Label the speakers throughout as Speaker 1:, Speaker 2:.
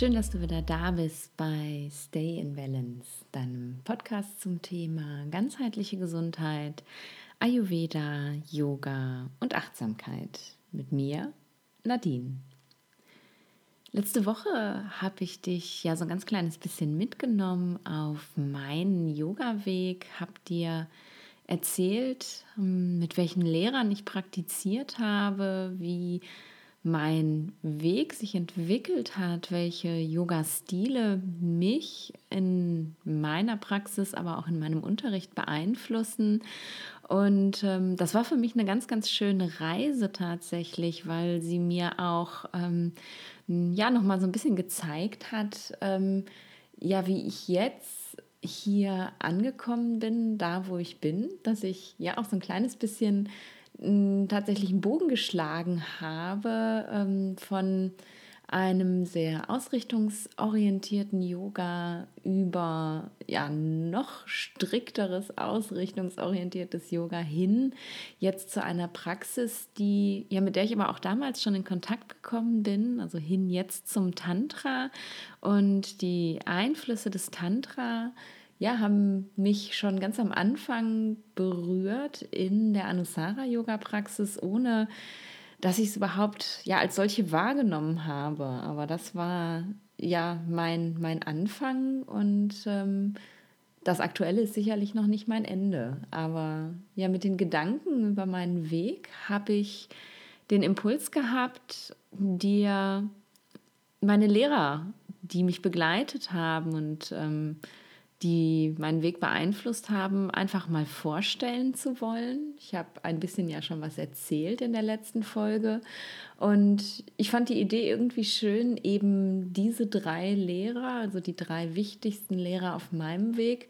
Speaker 1: Schön, dass du wieder da bist bei Stay in Balance, deinem Podcast zum Thema ganzheitliche Gesundheit, Ayurveda, Yoga und Achtsamkeit mit mir, Nadine. Letzte Woche habe ich dich ja so ein ganz kleines bisschen mitgenommen auf meinen Yoga-Weg, habe dir erzählt, hm, mit welchen Lehrern ich praktiziert habe, wie mein Weg sich entwickelt hat, welche Yoga-Stile mich in meiner Praxis, aber auch in meinem Unterricht beeinflussen. Und ähm, das war für mich eine ganz, ganz schöne Reise tatsächlich, weil sie mir auch ähm, ja nochmal so ein bisschen gezeigt hat, ähm, ja, wie ich jetzt hier angekommen bin, da wo ich bin, dass ich ja auch so ein kleines bisschen tatsächlich einen Bogen geschlagen habe ähm, von einem sehr ausrichtungsorientierten Yoga über ja noch strikteres ausrichtungsorientiertes Yoga hin jetzt zu einer Praxis, die ja mit der ich aber auch damals schon in Kontakt gekommen bin, also hin jetzt zum Tantra. Und die Einflüsse des Tantra ja, haben mich schon ganz am Anfang berührt in der Anusara-Yoga-Praxis, ohne dass ich es überhaupt ja als solche wahrgenommen habe. Aber das war ja mein, mein Anfang und ähm, das Aktuelle ist sicherlich noch nicht mein Ende. Aber ja, mit den Gedanken über meinen Weg habe ich den Impuls gehabt, dir meine Lehrer, die mich begleitet haben und ähm, die meinen Weg beeinflusst haben, einfach mal vorstellen zu wollen. Ich habe ein bisschen ja schon was erzählt in der letzten Folge und ich fand die Idee irgendwie schön, eben diese drei Lehrer, also die drei wichtigsten Lehrer auf meinem Weg,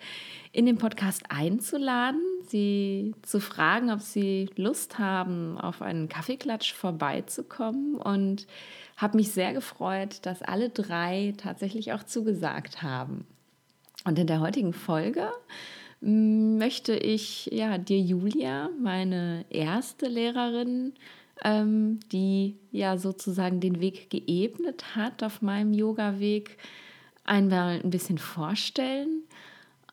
Speaker 1: in den Podcast einzuladen, sie zu fragen, ob sie Lust haben, auf einen Kaffeeklatsch vorbeizukommen und habe mich sehr gefreut, dass alle drei tatsächlich auch zugesagt haben. Und in der heutigen Folge mm, möchte ich ja dir Julia, meine erste Lehrerin, ähm, die ja sozusagen den Weg geebnet hat auf meinem Yoga-Weg, einmal ein bisschen vorstellen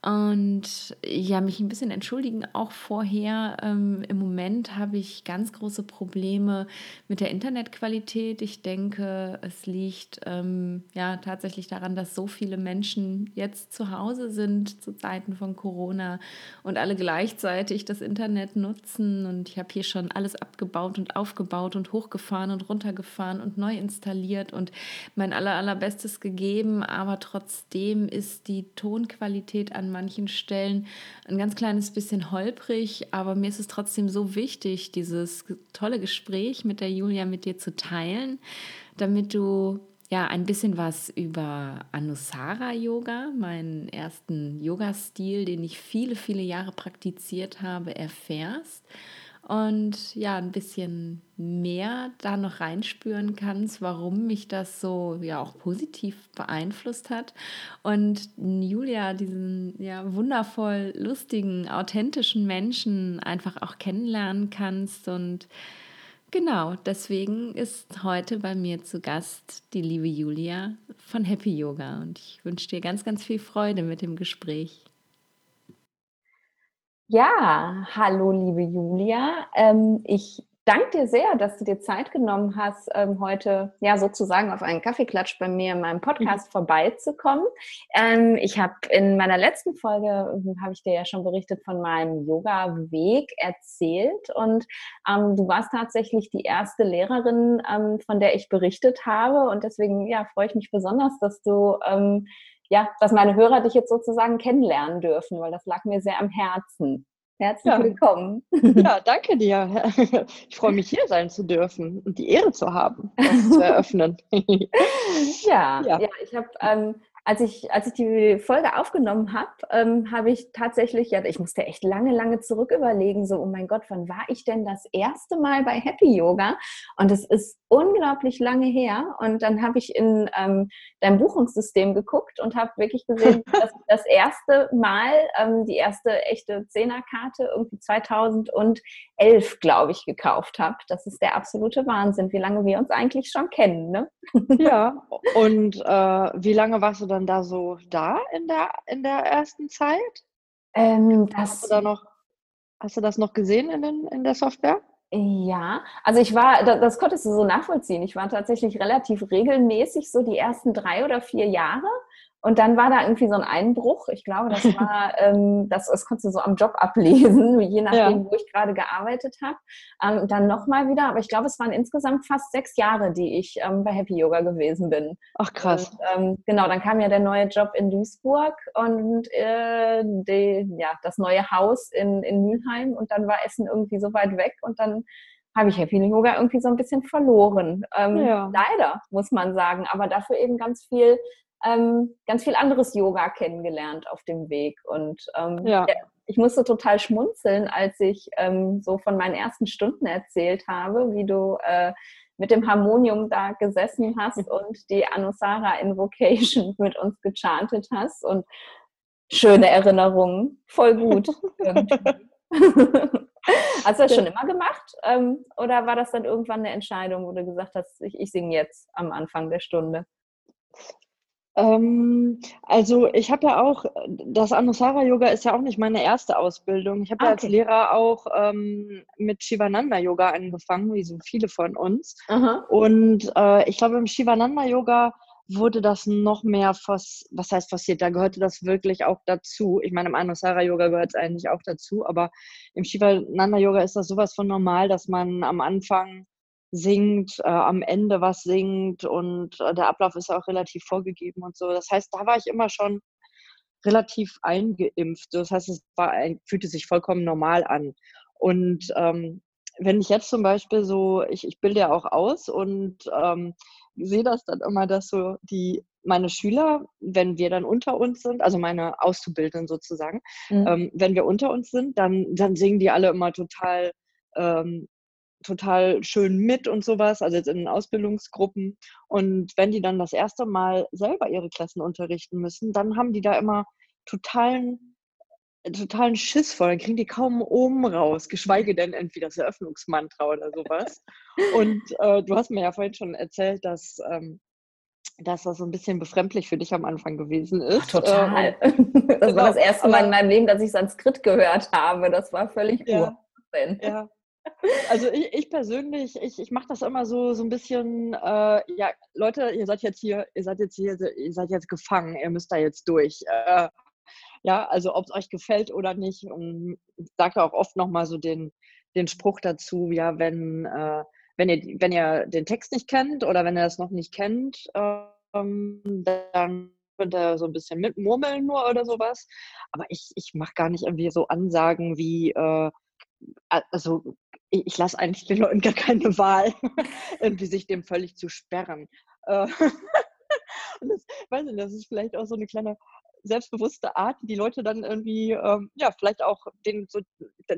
Speaker 1: und ja, mich ein bisschen entschuldigen auch vorher. Ähm, Im Moment habe ich ganz große Probleme mit der Internetqualität. Ich denke, es liegt ähm, ja tatsächlich daran, dass so viele Menschen jetzt zu Hause sind zu Zeiten von Corona und alle gleichzeitig das Internet nutzen. Und ich habe hier schon alles abgebaut und aufgebaut und hochgefahren und runtergefahren und neu installiert und mein aller, allerbestes gegeben. Aber trotzdem ist die Tonqualität an an manchen Stellen ein ganz kleines bisschen holprig, aber mir ist es trotzdem so wichtig, dieses tolle Gespräch mit der Julia mit dir zu teilen, damit du ja ein bisschen was über Anusara Yoga, meinen ersten Yoga-Stil, den ich viele, viele Jahre praktiziert habe, erfährst und ja, ein bisschen mehr da noch reinspüren kannst, warum mich das so ja auch positiv beeinflusst hat. Und Julia, diesen ja wundervoll lustigen, authentischen Menschen einfach auch kennenlernen kannst. Und genau, deswegen ist heute bei mir zu Gast die liebe Julia von Happy Yoga. Und ich wünsche dir ganz, ganz viel Freude mit dem Gespräch.
Speaker 2: Ja, hallo liebe Julia. Ähm, ich danke dir sehr, dass du dir Zeit genommen hast, ähm, heute ja sozusagen auf einen Kaffeeklatsch bei mir in meinem Podcast mhm. vorbeizukommen. Ähm, ich habe in meiner letzten Folge, habe ich dir ja schon berichtet, von meinem Yoga-Weg erzählt und ähm, du warst tatsächlich die erste Lehrerin, ähm, von der ich berichtet habe und deswegen ja, freue ich mich besonders, dass du ähm, ja, dass meine Hörer dich jetzt sozusagen kennenlernen dürfen, weil das lag mir sehr am Herzen. Herzlich ja. willkommen.
Speaker 3: Ja, danke dir. Ich freue mich, hier sein zu dürfen und die Ehre zu haben, das zu eröffnen.
Speaker 2: Ja, ja, ja ich habe ähm, als ich, als ich die Folge aufgenommen habe, ähm, habe ich tatsächlich, ja, ich musste echt lange, lange zurück überlegen, so, oh mein Gott, wann war ich denn das erste Mal bei Happy Yoga? Und es ist unglaublich lange her. Und dann habe ich in ähm, dein Buchungssystem geguckt und habe wirklich gesehen, dass ich das erste Mal ähm, die erste echte Zehnerkarte irgendwie 2011, glaube ich, gekauft habe. Das ist der absolute Wahnsinn, wie lange wir uns eigentlich schon kennen. Ne?
Speaker 3: Ja, und äh, wie lange warst du dann da so da in der, in der ersten Zeit?
Speaker 2: Ähm, das,
Speaker 3: hast, du da noch, hast du das noch gesehen in, den, in der Software?
Speaker 2: Ja, also ich war, das konntest du so nachvollziehen. Ich war tatsächlich relativ regelmäßig so die ersten drei oder vier Jahre und dann war da irgendwie so ein Einbruch. Ich glaube, das war, ähm, das, das konntest du so am Job ablesen, je nachdem, ja. wo ich gerade gearbeitet habe. Ähm, dann nochmal wieder, aber ich glaube, es waren insgesamt fast sechs Jahre, die ich ähm, bei Happy Yoga gewesen bin.
Speaker 3: Ach krass.
Speaker 2: Und, ähm, genau, dann kam ja der neue Job in Duisburg und äh, die, ja, das neue Haus in, in Mülheim und dann war Essen irgendwie so weit weg und dann habe ich Happy Yoga irgendwie so ein bisschen verloren. Ähm, ja. Leider, muss man sagen, aber dafür eben ganz viel ähm, ganz viel anderes Yoga kennengelernt auf dem Weg. Und ähm, ja. ich musste total schmunzeln, als ich ähm, so von meinen ersten Stunden erzählt habe, wie du äh, mit dem Harmonium da gesessen hast und die Anusara Invocation mit uns gechantet hast. Und schöne Erinnerungen, voll gut. Hast du das schon immer gemacht? Ähm, oder war das dann irgendwann eine Entscheidung, wo du gesagt hast, ich, ich singe jetzt am Anfang der Stunde?
Speaker 3: Ähm, also ich habe ja auch, das Anusara Yoga ist ja auch nicht meine erste Ausbildung. Ich habe ah, okay. ja als Lehrer auch ähm, mit Shivananda Yoga angefangen, wie so viele von uns. Aha. Und äh, ich glaube, im Shivananda Yoga wurde das noch mehr, was, was heißt forciert, da gehörte das wirklich auch dazu. Ich meine, im Anusara Yoga gehört es eigentlich auch dazu, aber im Shivananda Yoga ist das sowas von normal, dass man am Anfang singt, äh, am Ende was singt und äh, der Ablauf ist auch relativ vorgegeben und so. Das heißt, da war ich immer schon relativ eingeimpft. Das heißt, es war, fühlte sich vollkommen normal an. Und ähm, wenn ich jetzt zum Beispiel so, ich, ich bilde ja auch aus und ähm, sehe das dann immer, dass so die meine Schüler, wenn wir dann unter uns sind, also meine Auszubildenden sozusagen, mhm. ähm, wenn wir unter uns sind, dann, dann singen die alle immer total ähm, total schön mit und sowas, also jetzt in den Ausbildungsgruppen. Und wenn die dann das erste Mal selber ihre Klassen unterrichten müssen, dann haben die da immer totalen, totalen Schiss vor. Dann kriegen die kaum oben raus, geschweige denn irgendwie das Eröffnungsmantra oder sowas. Und äh, du hast mir ja vorhin schon erzählt, dass ähm, dass das so ein bisschen befremdlich für dich am Anfang gewesen ist.
Speaker 2: Ach, total. Äh, das genau, war das erste Mal in meinem Leben, dass ich Sanskrit gehört habe. Das war völlig
Speaker 3: ja, Ja, also ich, ich persönlich, ich, ich mache das immer so, so ein bisschen, äh, ja, Leute, ihr seid jetzt hier, ihr seid jetzt hier, ihr seid jetzt gefangen, ihr müsst da jetzt durch. Äh, ja, also ob es euch gefällt oder nicht. Und sage auch oft nochmal so den, den Spruch dazu, ja, wenn, äh, wenn, ihr, wenn ihr den Text nicht kennt oder wenn ihr das noch nicht kennt, ähm, dann könnt ihr so ein bisschen mitmurmeln nur oder sowas. Aber ich, ich mache gar nicht irgendwie so Ansagen wie, äh, also ich, ich lasse eigentlich den Leuten gar keine Wahl, irgendwie sich dem völlig zu sperren. Äh, und das, weiß nicht, das ist vielleicht auch so eine kleine selbstbewusste Art, die Leute dann irgendwie, ähm, ja, vielleicht auch den so,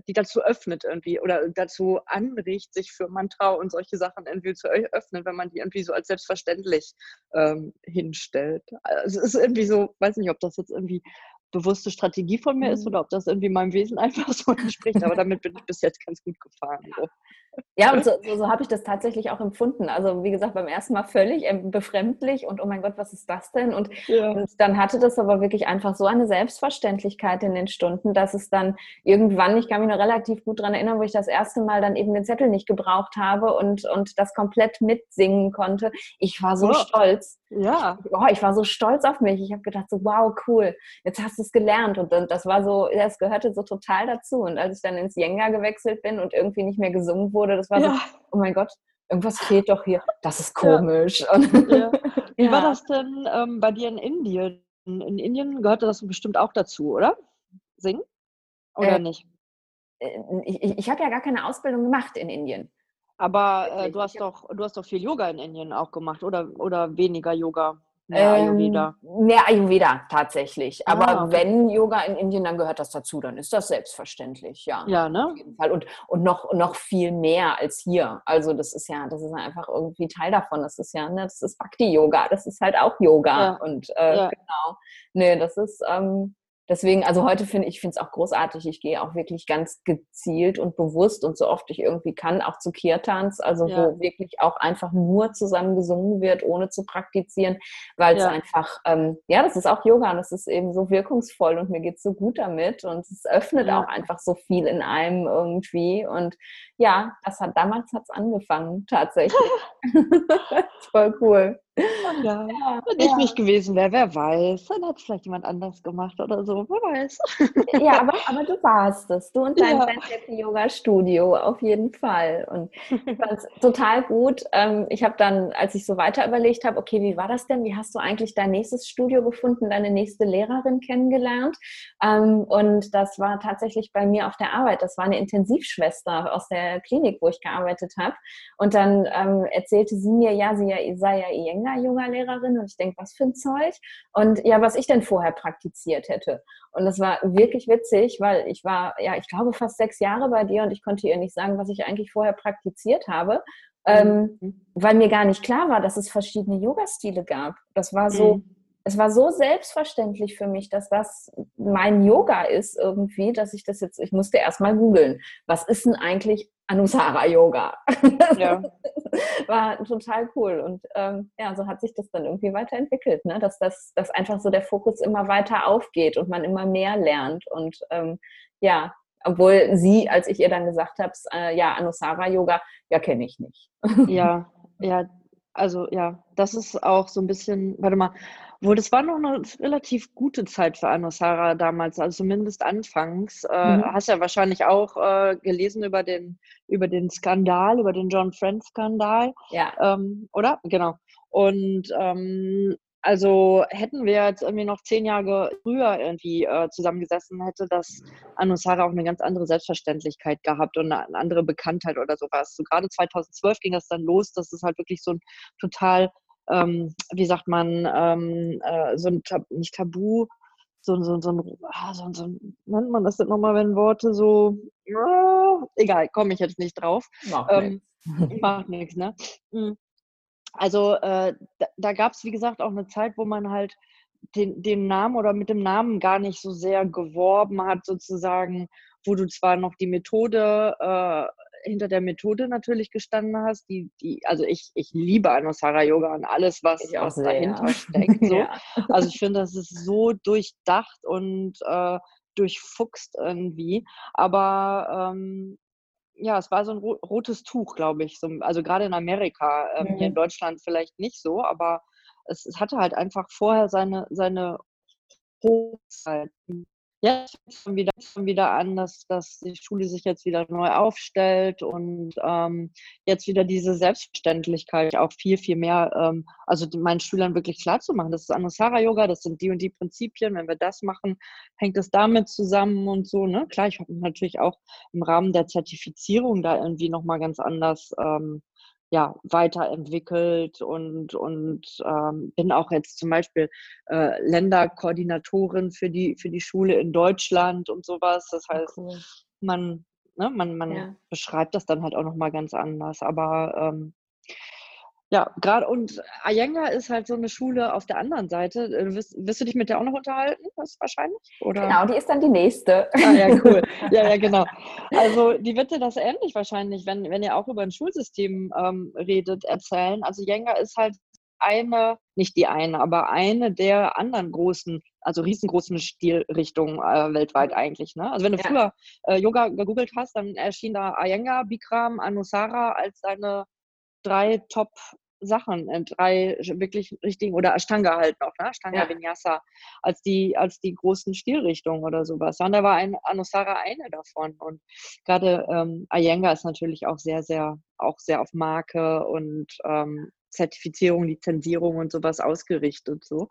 Speaker 3: die dazu öffnet irgendwie oder dazu anregt, sich für Mantra und solche Sachen irgendwie zu öffnen, wenn man die irgendwie so als selbstverständlich ähm, hinstellt. Also es ist irgendwie so, weiß nicht, ob das jetzt irgendwie bewusste Strategie von mir ist mhm. oder ob das irgendwie meinem Wesen einfach so entspricht. Aber damit bin ich bis jetzt ganz gut gefahren. So.
Speaker 2: Ja, und so, so, so habe ich das tatsächlich auch empfunden. Also wie gesagt, beim ersten Mal völlig ähm, befremdlich und oh mein Gott, was ist das denn? Und, ja. und, dann hatte das aber wirklich einfach so eine Selbstverständlichkeit in den Stunden, dass es dann irgendwann, ich kann mich noch relativ gut daran erinnern, wo ich das erste Mal dann eben den Zettel nicht gebraucht habe und, und das komplett mitsingen konnte. Ich war so oh. stolz. Ja. Oh, ich war so stolz auf mich. Ich habe gedacht, so wow, cool, jetzt hast du es gelernt. Und, und das war so, das gehörte so total dazu. Und als ich dann ins Jenga gewechselt bin und irgendwie nicht mehr gesungen wurde, das war ja. so, oh mein Gott, irgendwas fehlt doch hier. Das ist komisch. Ja.
Speaker 3: Ja. Wie war das denn ähm, bei dir in Indien? In Indien gehörte das bestimmt auch dazu, oder? Singen? Oder äh, nicht?
Speaker 2: Äh, ich, ich, ich habe ja gar keine Ausbildung gemacht in Indien.
Speaker 3: Aber äh, du, hast doch, du hast doch viel Yoga in Indien auch gemacht oder, oder weniger Yoga?
Speaker 2: Mehr Ayurveda. Ähm, mehr Ayurveda tatsächlich. Aber ah, okay. wenn Yoga in Indien, dann gehört das dazu, dann ist das selbstverständlich, ja.
Speaker 3: Ja, ne?
Speaker 2: Auf jeden Fall. Und, und noch, noch viel mehr als hier. Also das ist ja, das ist einfach irgendwie Teil davon. Das ist ja, ne, das ist Bhakti-Yoga, das ist halt auch Yoga. Ja. Und äh, ja. genau. Nee, das ist, ähm, deswegen, also heute finde ich, finde es auch großartig. Ich gehe auch wirklich ganz gezielt und bewusst und so oft ich irgendwie kann, auch zu Kirtans, also ja. wo wirklich auch einfach nur zusammen gesungen wird, ohne zu praktizieren, weil es ja. einfach, ähm, ja, das ist auch Yoga und es ist eben so wirkungsvoll und mir geht es so gut damit und es öffnet ja. auch einfach so viel in einem irgendwie und ja, das hat damals hat es angefangen, tatsächlich. Voll cool.
Speaker 3: Ja, ja wenn ich nicht gewesen wäre, wer weiß, dann hat es vielleicht jemand anders gemacht oder so, wer weiß.
Speaker 2: Ja, aber, aber du warst es, du und dein ja. Yoga-Studio, auf jeden Fall. Und ich fand es total gut. Ähm, ich habe dann, als ich so weiter überlegt habe, okay, wie war das denn? Wie hast du eigentlich dein nächstes Studio gefunden, deine nächste Lehrerin kennengelernt? Ähm, und das war tatsächlich bei mir auf der Arbeit. Das war eine Intensivschwester aus der Klinik, wo ich gearbeitet habe. Und dann ähm, erzählte sie mir, ja, sie sei ja Iyengar Yoga-Lehrerin und ich denke, was für ein Zeug? Und ja, was ich denn vorher praktiziert hätte. Und das war wirklich witzig, weil ich war, ja, ich glaube, fast sechs Jahre bei dir und ich konnte ihr nicht sagen, was ich eigentlich vorher praktiziert habe. Ähm, mhm. weil mir gar nicht klar war, dass es verschiedene Yoga-Stile gab. Das war so, mhm. Es war so selbstverständlich für mich, dass das mein Yoga ist irgendwie, dass ich das jetzt, ich musste erst mal googeln, was ist denn eigentlich Anusara Yoga? Ja. war total cool. Und ähm, ja, so hat sich das dann irgendwie weiterentwickelt, ne? dass, das, dass einfach so der Fokus immer weiter aufgeht und man immer mehr lernt. Und ähm, ja, obwohl sie, als ich ihr dann gesagt habe, äh, ja, Anusara Yoga, ja, kenne ich nicht.
Speaker 3: ja, ja, also ja, das ist auch so ein bisschen, warte mal, wo das war noch eine relativ gute Zeit für Anusara damals, also zumindest anfangs. Äh, mhm. Hast ja wahrscheinlich auch äh, gelesen über den, über den Skandal, über den John Friend Skandal.
Speaker 2: Ja.
Speaker 3: Ähm, oder? Genau. Und ähm, also hätten wir jetzt irgendwie noch zehn Jahre früher irgendwie äh, zusammengesessen, hätte das Anusara auch eine ganz andere Selbstverständlichkeit gehabt und eine andere Bekanntheit oder sowas. So gerade 2012 ging das dann los, dass es halt wirklich so ein total ähm, wie sagt man, ähm, äh, so ein Tab nicht Tabu, so, so, so, ein, ah, so, so nennt man das denn nochmal, wenn Worte so, äh, egal, komme ich jetzt nicht drauf.
Speaker 2: Macht ähm,
Speaker 3: nichts. Macht nichts, ne? Hm. Also äh, da, da gab es, wie gesagt, auch eine Zeit, wo man halt den, den Namen oder mit dem Namen gar nicht so sehr geworben hat, sozusagen, wo du zwar noch die Methode äh, hinter der Methode natürlich gestanden hast. Die, die, also ich, ich liebe Anusara Yoga und alles, was, was dahinter steckt. So. ja. Also ich finde, das ist so durchdacht und äh, durchfuchst irgendwie. Aber ähm, ja, es war so ein rotes Tuch, glaube ich. So, also gerade in Amerika, ähm, mhm. hier in mhm. Deutschland vielleicht nicht so, aber es, es hatte halt einfach vorher seine, seine Hochzeit. Jetzt fängt wieder, wieder an, dass, dass die Schule sich jetzt wieder neu aufstellt und ähm, jetzt wieder diese Selbstverständlichkeit auch viel, viel mehr, ähm, also meinen Schülern wirklich klar zu machen. Das ist Anusara-Yoga, das sind die und die Prinzipien. Wenn wir das machen, hängt es damit zusammen und so. Ne? Klar, ich habe natürlich auch im Rahmen der Zertifizierung da irgendwie nochmal ganz anders ähm, ja, weiterentwickelt und, und ähm, bin auch jetzt zum Beispiel äh, Länderkoordinatorin für die, für die Schule in Deutschland und sowas. Das ah, heißt, cool. man, ne, man, man ja. beschreibt das dann halt auch nochmal ganz anders. Aber ähm, ja, gerade und Ayenga ist halt so eine Schule auf der anderen Seite. Äh, wirst, wirst du dich mit der auch noch unterhalten? Das wahrscheinlich?
Speaker 2: Oder? Genau, die ist dann die nächste.
Speaker 3: Ah, ja, cool. Ja, ja, genau. Also die wird dir das ähnlich wahrscheinlich, wenn, wenn ihr auch über ein Schulsystem ähm, redet, erzählen. Also Jenga ist halt eine, nicht die eine, aber eine der anderen großen, also riesengroßen Stilrichtungen äh, weltweit eigentlich. Ne? Also wenn du ja. früher äh, Yoga gegoogelt hast, dann erschien da Ayenga, Bikram, Anusara als deine drei Top Sachen, äh, drei wirklich richtigen, oder Ashtanga halt noch, ne? Ashtanga ja. Vinyasa, als die, als die großen Stilrichtungen oder sowas. Und da war ein Anusara eine davon. Und gerade ähm, Iyengar ist natürlich auch sehr, sehr, auch sehr auf Marke und ähm, Zertifizierung, Lizenzierung und sowas ausgerichtet so.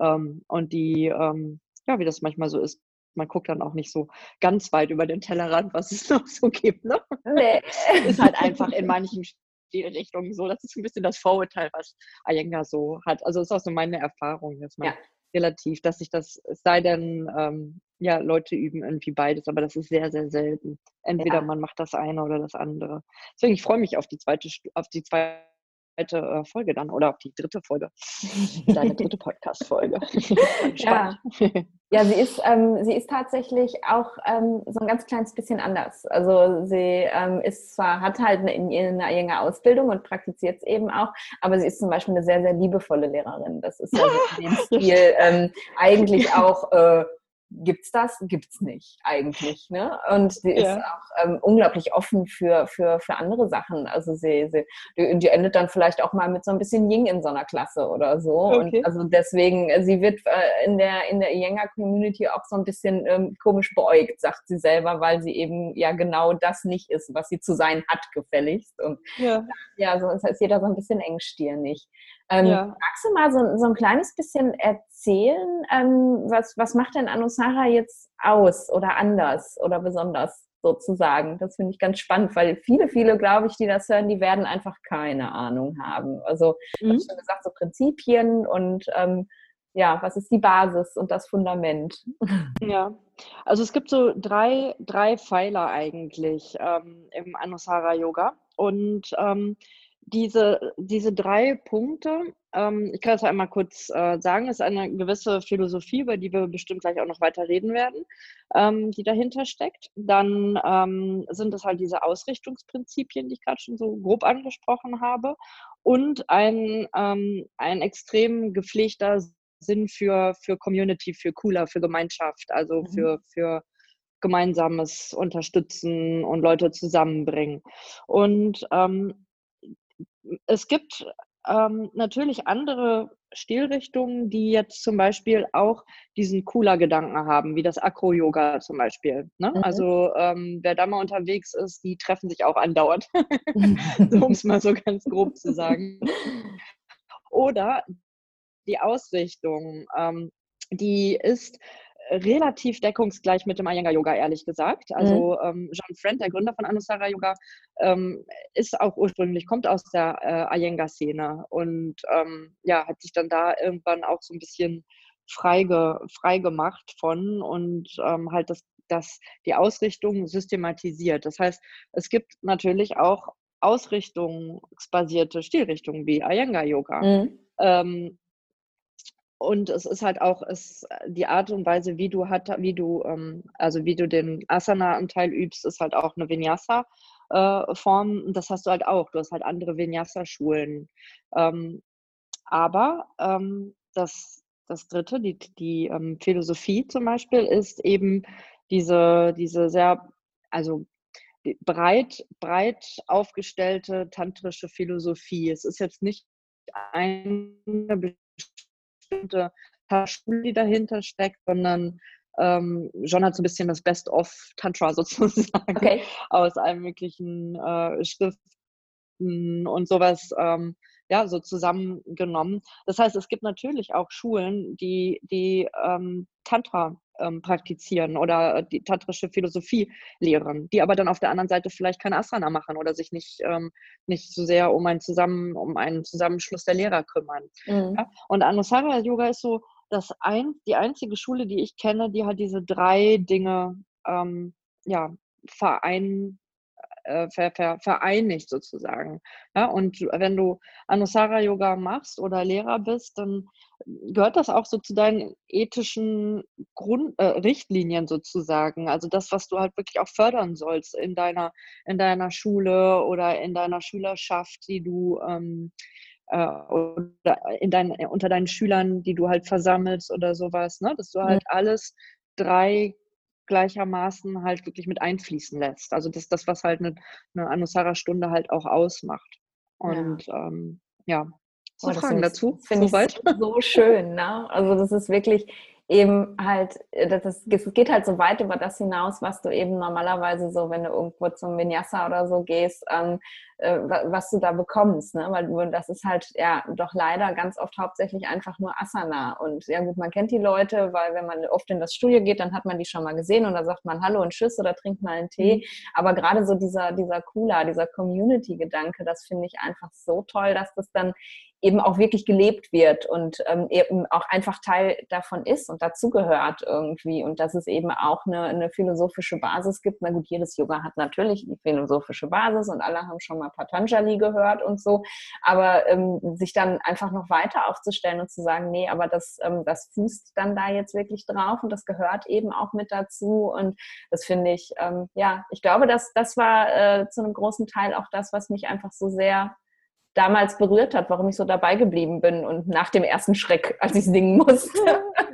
Speaker 3: Ähm, und die, ähm, ja, wie das manchmal so ist, man guckt dann auch nicht so ganz weit über den Tellerrand, was es noch so gibt. Ne? Nee. ist halt einfach in manchen Richtung so. Das ist ein bisschen das Vorurteil, was Iyengar so hat. Also ist auch so meine Erfahrung jetzt mal ja. relativ, dass ich das, es sei denn, ähm, ja, Leute üben irgendwie beides, aber das ist sehr, sehr selten. Entweder ja. man macht das eine oder das andere. Deswegen, ich freue mich auf die zweite, auf die zweite zweite äh, Folge dann oder auf die dritte Folge. Deine dritte Podcast-Folge.
Speaker 2: ja. ja, sie ist, ähm, sie ist tatsächlich auch ähm, so ein ganz kleines bisschen anders. Also sie ähm, ist zwar, hat halt eine, eine enge Ausbildung und praktiziert es eben auch, aber sie ist zum Beispiel eine sehr, sehr liebevolle Lehrerin. Das ist ja so in dem Stil ähm, eigentlich auch äh, gibt's das? Gibt's nicht eigentlich. Ne? Und sie ja. ist auch ähm, unglaublich offen für, für, für andere Sachen. Also sie, sie die, die, endet dann vielleicht auch mal mit so ein bisschen Ying in so einer Klasse oder so. Okay. Und also deswegen, äh, sie wird äh, in der in der Iyengar Community auch so ein bisschen ähm, komisch beäugt, sagt sie selber, weil sie eben ja genau das nicht ist, was sie zu sein hat, gefälligst. Und ja, ja so ist jeder so ein bisschen engstirnig. Ähm, ja. Magst du mal so, so, ein kleines bisschen erzählen, ähm, was, was macht denn Anusara jetzt aus oder anders oder besonders sozusagen? Das finde ich ganz spannend, weil viele, viele, glaube ich, die das hören, die werden einfach keine Ahnung haben. Also, mhm. habe schon gesagt, so Prinzipien und ähm, ja, was ist die Basis und das Fundament?
Speaker 3: Ja, also es gibt so drei, drei Pfeiler eigentlich ähm, im Anusara Yoga und ähm, diese, diese drei Punkte, ähm, ich kann das einmal kurz äh, sagen, ist eine gewisse Philosophie, über die wir bestimmt gleich auch noch weiter reden werden, ähm, die dahinter steckt. Dann ähm, sind es halt diese Ausrichtungsprinzipien, die ich gerade schon so grob angesprochen habe, und ein, ähm, ein extrem gepflegter Sinn für, für Community, für Cooler, für Gemeinschaft, also mhm. für, für gemeinsames Unterstützen und Leute zusammenbringen. Und ähm, es gibt ähm, natürlich andere Stilrichtungen, die jetzt zum Beispiel auch diesen cooler Gedanken haben, wie das Akro-Yoga zum Beispiel. Ne? Mhm. Also ähm, wer da mal unterwegs ist, die treffen sich auch andauernd, um es mal so ganz grob zu sagen. Oder die Ausrichtung, ähm, die ist relativ deckungsgleich mit dem Iyengar Yoga, ehrlich gesagt. Also mhm. ähm, John Friend, der Gründer von Anusara Yoga, ähm, ist auch ursprünglich, kommt aus der äh, Iyengar-Szene und ähm, ja, hat sich dann da irgendwann auch so ein bisschen frei, frei gemacht von und ähm, halt das, das, die Ausrichtung systematisiert. Das heißt, es gibt natürlich auch ausrichtungsbasierte Stilrichtungen wie Iyengar Yoga. Mhm. Und es ist halt auch es, die Art und Weise, wie du hat, wie du, ähm, also wie du den Asana-Anteil übst, ist halt auch eine Vinyasa-Form. Äh, das hast du halt auch. Du hast halt andere Vinyasa-Schulen. Ähm, aber ähm, das, das dritte, die, die ähm, Philosophie zum Beispiel, ist eben diese, diese sehr, also breit, breit aufgestellte tantrische Philosophie. Es ist jetzt nicht eine bestimmte Schule, die dahinter steckt, sondern ähm, John hat so ein bisschen das Best of Tantra sozusagen okay. aus allen möglichen äh, Schriften und sowas ähm, ja so zusammengenommen. Das heißt, es gibt natürlich auch Schulen, die die ähm, Tantra ähm, praktizieren oder die tantrische Philosophie lehren, die aber dann auf der anderen Seite vielleicht keine Asana machen oder sich nicht, ähm, nicht so sehr um, ein Zusammen, um einen Zusammenschluss der Lehrer kümmern. Mhm. Ja? Und Anusara Yoga ist so das ein, die einzige Schule, die ich kenne, die halt diese drei Dinge ähm, ja, verein, äh, ver, ver, vereinigt sozusagen. Ja, und wenn du Anusara Yoga machst oder Lehrer bist, dann gehört das auch so zu deinen ethischen Grund, äh, Richtlinien sozusagen. Also das, was du halt wirklich auch fördern sollst in deiner, in deiner Schule oder in deiner Schülerschaft, die du ähm, äh, oder in dein, unter deinen Schülern, die du halt versammelst oder sowas, ne? dass du halt alles drei gleichermaßen halt wirklich mit einfließen lässt. Also das ist das, was halt eine, eine Anusara-Stunde halt auch ausmacht. Und ja, ähm, ja.
Speaker 2: So oh, Fragen dazu? Finde ich so, so schön. Ne? Also das ist wirklich, eben halt, äh, das, das geht halt so weit über das hinaus, was du eben normalerweise so, wenn du irgendwo zum Vinyasa oder so gehst, ähm, äh, was du da bekommst, ne? Weil das ist halt ja doch leider ganz oft hauptsächlich einfach nur Asana. Und ja gut, man kennt die Leute, weil wenn man oft in das Studio geht, dann hat man die schon mal gesehen und da sagt man Hallo und Tschüss oder trinkt mal einen Tee. Mhm. Aber gerade so dieser, dieser Cooler, dieser Community-Gedanke, das finde ich einfach so toll, dass das dann eben auch wirklich gelebt wird und ähm, eben auch einfach Teil davon ist und dazugehört irgendwie und dass es eben auch eine, eine, philosophische Basis gibt. Na gut, jedes Yoga hat natürlich die philosophische Basis und alle haben schon mal Patanjali gehört und so, aber ähm, sich dann einfach noch weiter aufzustellen und zu sagen, nee, aber das, ähm, das fußt dann da jetzt wirklich drauf und das gehört eben auch mit dazu und das finde ich, ähm, ja, ich glaube, dass das war äh, zu einem großen Teil auch das, was mich einfach so sehr damals berührt hat, warum ich so dabei geblieben bin und nach dem ersten Schreck, als ich singen musste.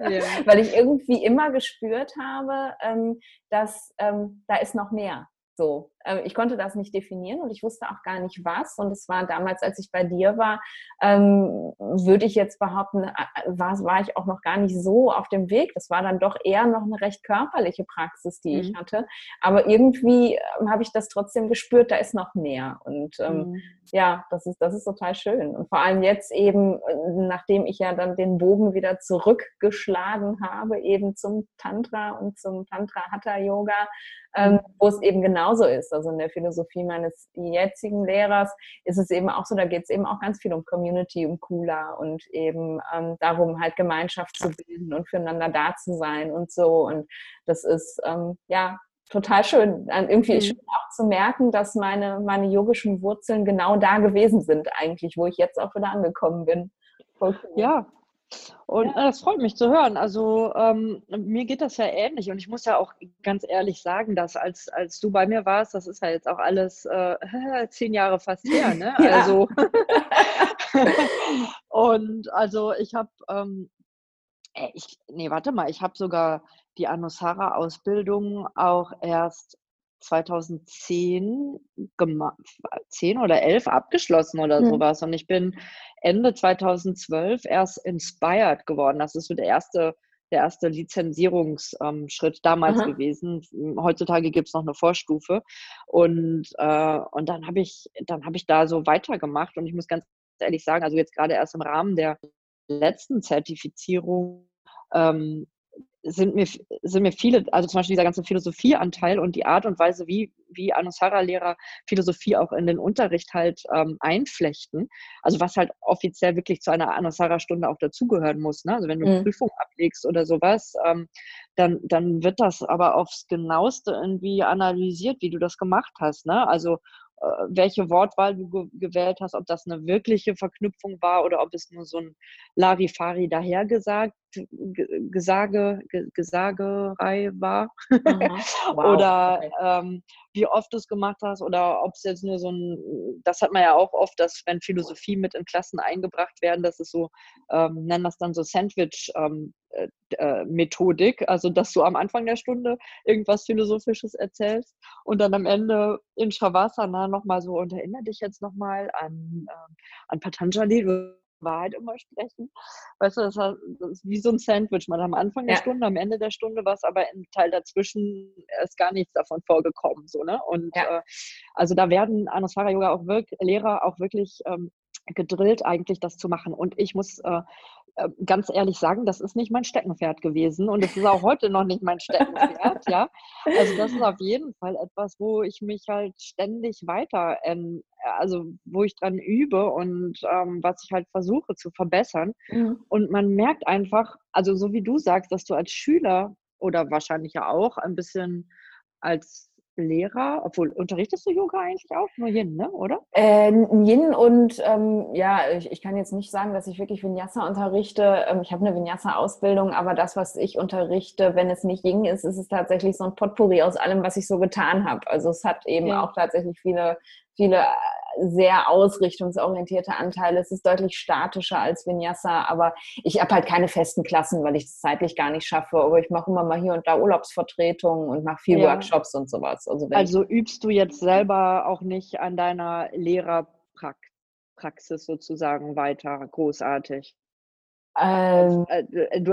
Speaker 2: Ja. Weil ich irgendwie immer gespürt habe, ähm, dass ähm, da ist noch mehr. So, äh, ich konnte das nicht definieren und ich wusste auch gar nicht was. Und es war damals, als ich bei dir war, ähm, würde ich jetzt behaupten, war, war ich auch noch gar nicht so auf dem Weg. Das war dann doch eher noch eine recht körperliche Praxis, die mhm. ich hatte. Aber irgendwie ähm, habe ich das trotzdem gespürt, da ist noch mehr. Und ähm, mhm. ja, das ist, das ist total schön. Und vor allem jetzt eben, äh, nachdem ich ja dann den Bogen wieder zurückgeschlagen habe, eben zum Tantra und zum Tantra Hatha Yoga, ähm, wo es eben genauso ist. Also in der Philosophie meines jetzigen Lehrers ist es eben auch so, da geht es eben auch ganz viel um Community, um Kula und eben ähm, darum, halt Gemeinschaft zu bilden und füreinander da zu sein und so. Und das ist ähm, ja total schön. Irgendwie mhm. schön auch zu merken, dass meine, meine yogischen Wurzeln genau da gewesen sind, eigentlich, wo ich jetzt auch wieder angekommen bin.
Speaker 3: Cool. Ja, und ja. das freut mich zu hören. Also ähm, mir geht das ja ähnlich und ich muss ja auch ganz ehrlich sagen, dass als, als du bei mir warst, das ist ja jetzt auch alles äh, zehn Jahre fast her, ne? Ja. Also und also ich habe, ähm, ich, nee, warte mal, ich habe sogar die Anusara-Ausbildung auch erst 2010 10 oder 11 abgeschlossen oder mhm. sowas. Und ich bin Ende 2012 erst inspired geworden. Das ist so der erste, der erste Lizenzierungsschritt ähm, damals Aha. gewesen. Heutzutage gibt es noch eine Vorstufe. Und, äh, und dann habe ich, dann ich da so weitergemacht. Und ich muss ganz ehrlich sagen, also jetzt gerade erst im Rahmen der letzten Zertifizierung ähm, sind mir, sind mir viele, also zum Beispiel dieser ganze Philosophieanteil und die Art und Weise, wie, wie Anusara-Lehrer Philosophie auch in den Unterricht halt ähm, einflechten. Also was halt offiziell wirklich zu einer Anusara-Stunde auch dazugehören muss. Ne? Also wenn du mhm. Prüfung ablegst oder sowas, ähm, dann, dann wird das aber aufs genaueste irgendwie analysiert, wie du das gemacht hast. Ne? Also welche Wortwahl du ge gewählt hast, ob das eine wirkliche Verknüpfung war oder ob es nur so ein Larifari dahergesagt, Gesage, Gesagerei war. Wow. oder okay. ähm, wie oft du es gemacht hast oder ob es jetzt nur so ein, das hat man ja auch oft, dass wenn Philosophie mit in Klassen eingebracht werden, dass es so, ähm, nennen das dann so Sandwich ähm, äh, äh, Methodik, also dass du am Anfang der Stunde irgendwas Philosophisches erzählst und dann am Ende in Shavasana nochmal so, und erinnere dich jetzt nochmal an, äh, an Patanjali, du Wahrheit immer sprechen. Weißt du, das, ist wie so ein Sandwich. Man am Anfang der ja. Stunde, am Ende der Stunde war es aber im Teil dazwischen ist gar nichts davon vorgekommen. So, ne? Und ja. äh, also da werden Anusara Yoga auch wirklich, Lehrer auch wirklich ähm, gedrillt, eigentlich das zu machen. Und ich muss äh, äh, ganz ehrlich sagen, das ist nicht mein Steckenpferd gewesen und es ist auch heute noch nicht mein Steckenpferd, ja. Also das ist auf jeden Fall etwas, wo ich mich halt ständig weiter, ähm, also wo ich dran übe und ähm, was ich halt versuche zu verbessern. Mhm. Und man merkt einfach, also so wie du sagst, dass du als Schüler oder wahrscheinlich ja auch ein bisschen als Lehrer, obwohl unterrichtest du Yoga eigentlich auch? Nur Yin, ne? oder?
Speaker 2: Äh, Yin und ähm, ja, ich, ich, kann jetzt nicht sagen, dass ich wirklich Vinyasa unterrichte. Ähm, ich habe eine Vinyasa-Ausbildung, aber das, was ich unterrichte, wenn es nicht Yin ist, ist es tatsächlich so ein Potpourri aus allem, was ich so getan habe. Also es hat eben ja. auch tatsächlich viele, viele sehr ausrichtungsorientierte Anteile. Es ist deutlich statischer als Vinyasa, aber ich habe halt keine festen Klassen, weil ich es zeitlich gar nicht schaffe. Aber ich mache immer mal hier und da Urlaubsvertretungen und mache viel ja. Workshops und sowas.
Speaker 3: Also, also übst du jetzt selber auch nicht an deiner Lehrerpraxis sozusagen weiter großartig? Ähm, äh, du,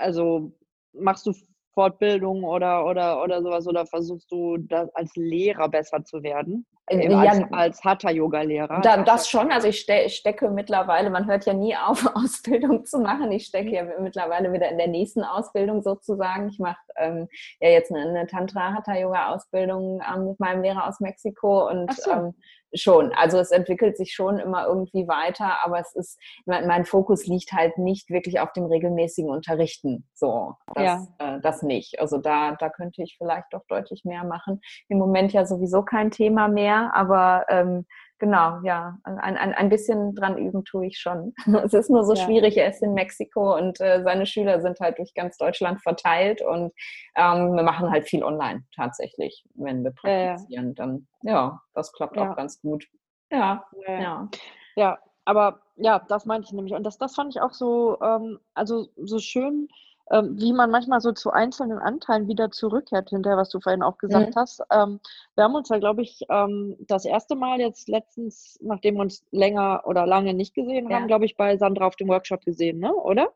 Speaker 3: also machst du Fortbildung oder, oder, oder sowas oder versuchst du das als Lehrer besser zu werden? Äh, ja, als, als Hatha-Yoga-Lehrer?
Speaker 2: Da, das schon. Also ich, ste stecke mittlerweile, man hört ja nie auf, Ausbildung zu machen. Ich stecke ja mittlerweile wieder in der nächsten Ausbildung sozusagen. Ich mache ähm, ja jetzt eine, eine Tantra-Hatha-Yoga-Ausbildung ähm, mit meinem Lehrer aus Mexiko und so. ähm, schon. Also es entwickelt sich schon immer irgendwie weiter, aber es ist, mein, mein Fokus liegt halt nicht wirklich auf dem regelmäßigen Unterrichten. So, das, ja. äh, das nicht. Also da, da könnte ich vielleicht doch deutlich mehr machen. Im Moment ja sowieso kein Thema mehr, aber ähm, genau, ja, ein, ein, ein bisschen dran üben tue ich schon. Es ist nur so ja. schwierig, er ist in Mexiko und äh, seine Schüler sind halt durch ganz Deutschland verteilt und ähm, wir machen halt viel online tatsächlich, wenn wir praktizieren. Ja, Dann, ja, das klappt auch ganz gut.
Speaker 3: Ja, ja. Ja, aber ja, das meinte ich nämlich. Und das, das fand ich auch so, ähm, also so schön, ähm, wie man manchmal so zu einzelnen Anteilen wieder zurückkehrt, hinterher, was du vorhin auch gesagt mhm. hast. Ähm, wir haben uns ja, glaube ich, ähm, das erste Mal jetzt letztens, nachdem wir uns länger oder lange nicht gesehen ja. haben, glaube ich, bei Sandra auf dem Workshop gesehen, ne? oder?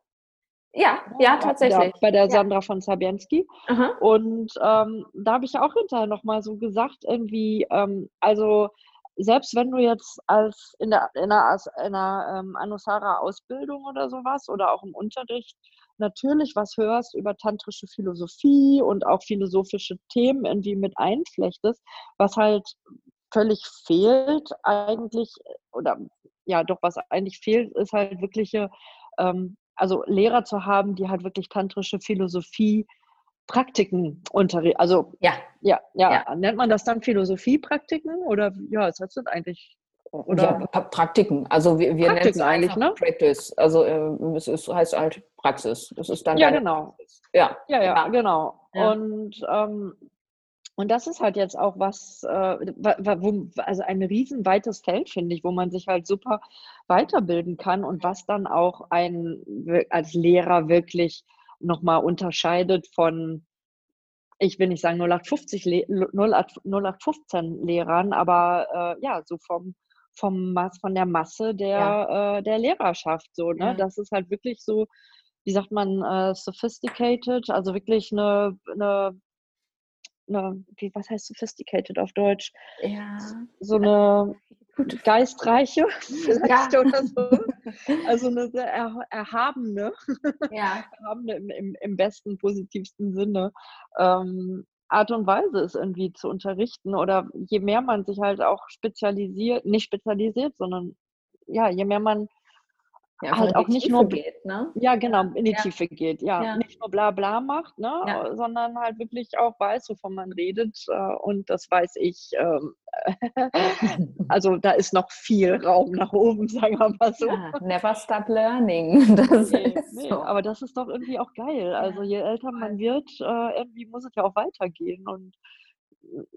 Speaker 2: Ja, ja, tatsächlich. Ja,
Speaker 3: bei der Sandra ja. von Sabienski. Aha. Und ähm, da habe ich ja auch hinterher nochmal so gesagt, irgendwie, ähm, also selbst wenn du jetzt als in der in einer, in einer ähm, Anusara-Ausbildung oder sowas oder auch im Unterricht natürlich was hörst über tantrische Philosophie und auch philosophische Themen irgendwie mit einflechtest, was halt völlig fehlt eigentlich, oder ja, doch, was eigentlich fehlt, ist halt wirkliche, ähm, also Lehrer zu haben, die halt wirklich tantrische Philosophie Praktiken unterrichten. Also ja. Ja, ja, ja, nennt man das dann Philosophiepraktiken oder ja, was heißt das eigentlich?
Speaker 2: Oder? Ja, Praktiken. Also wir, wir nennen es eigentlich, ne? Practice. Also äh, es ist, heißt halt Praxis. Das ist dann
Speaker 3: ja genau. Ja. ja, ja, ja, genau. Ja. Und ähm, und das ist halt jetzt auch was, äh, wo, also ein riesenweites Feld, finde ich, wo man sich halt super weiterbilden kann und was dann auch ein als Lehrer wirklich nochmal unterscheidet von, ich will nicht sagen 0850, 0815 Lehrern, aber äh, ja, so vom, vom Maß, von der Masse der, ja. äh, der Lehrerschaft. So, ne? Ja. Das ist halt wirklich so, wie sagt man, äh, sophisticated, also wirklich eine, eine, eine, wie, was heißt sophisticated auf Deutsch? Ja. So eine geistreiche vielleicht ja. oder so. Also eine sehr er, erhabene, ja. erhabene im, im, im, besten, positivsten Sinne. Ähm, Art und Weise ist irgendwie zu unterrichten oder je mehr man sich halt auch spezialisiert, nicht spezialisiert, sondern ja, je mehr man ja, halt auch nicht Tiefe nur geht, ne? Ja, genau, in die ja. Tiefe geht, ja. ja. Nicht nur bla bla macht, ne? Ja. sondern halt wirklich auch weiß, wovon man redet. Äh, und das weiß ich. Ähm, also da ist noch viel Raum nach oben, sagen wir mal so.
Speaker 2: never stop learning.
Speaker 3: Das nee, nee, so. Aber das ist doch irgendwie auch geil. Also je älter man wird, äh, irgendwie muss es ja auch weitergehen. Und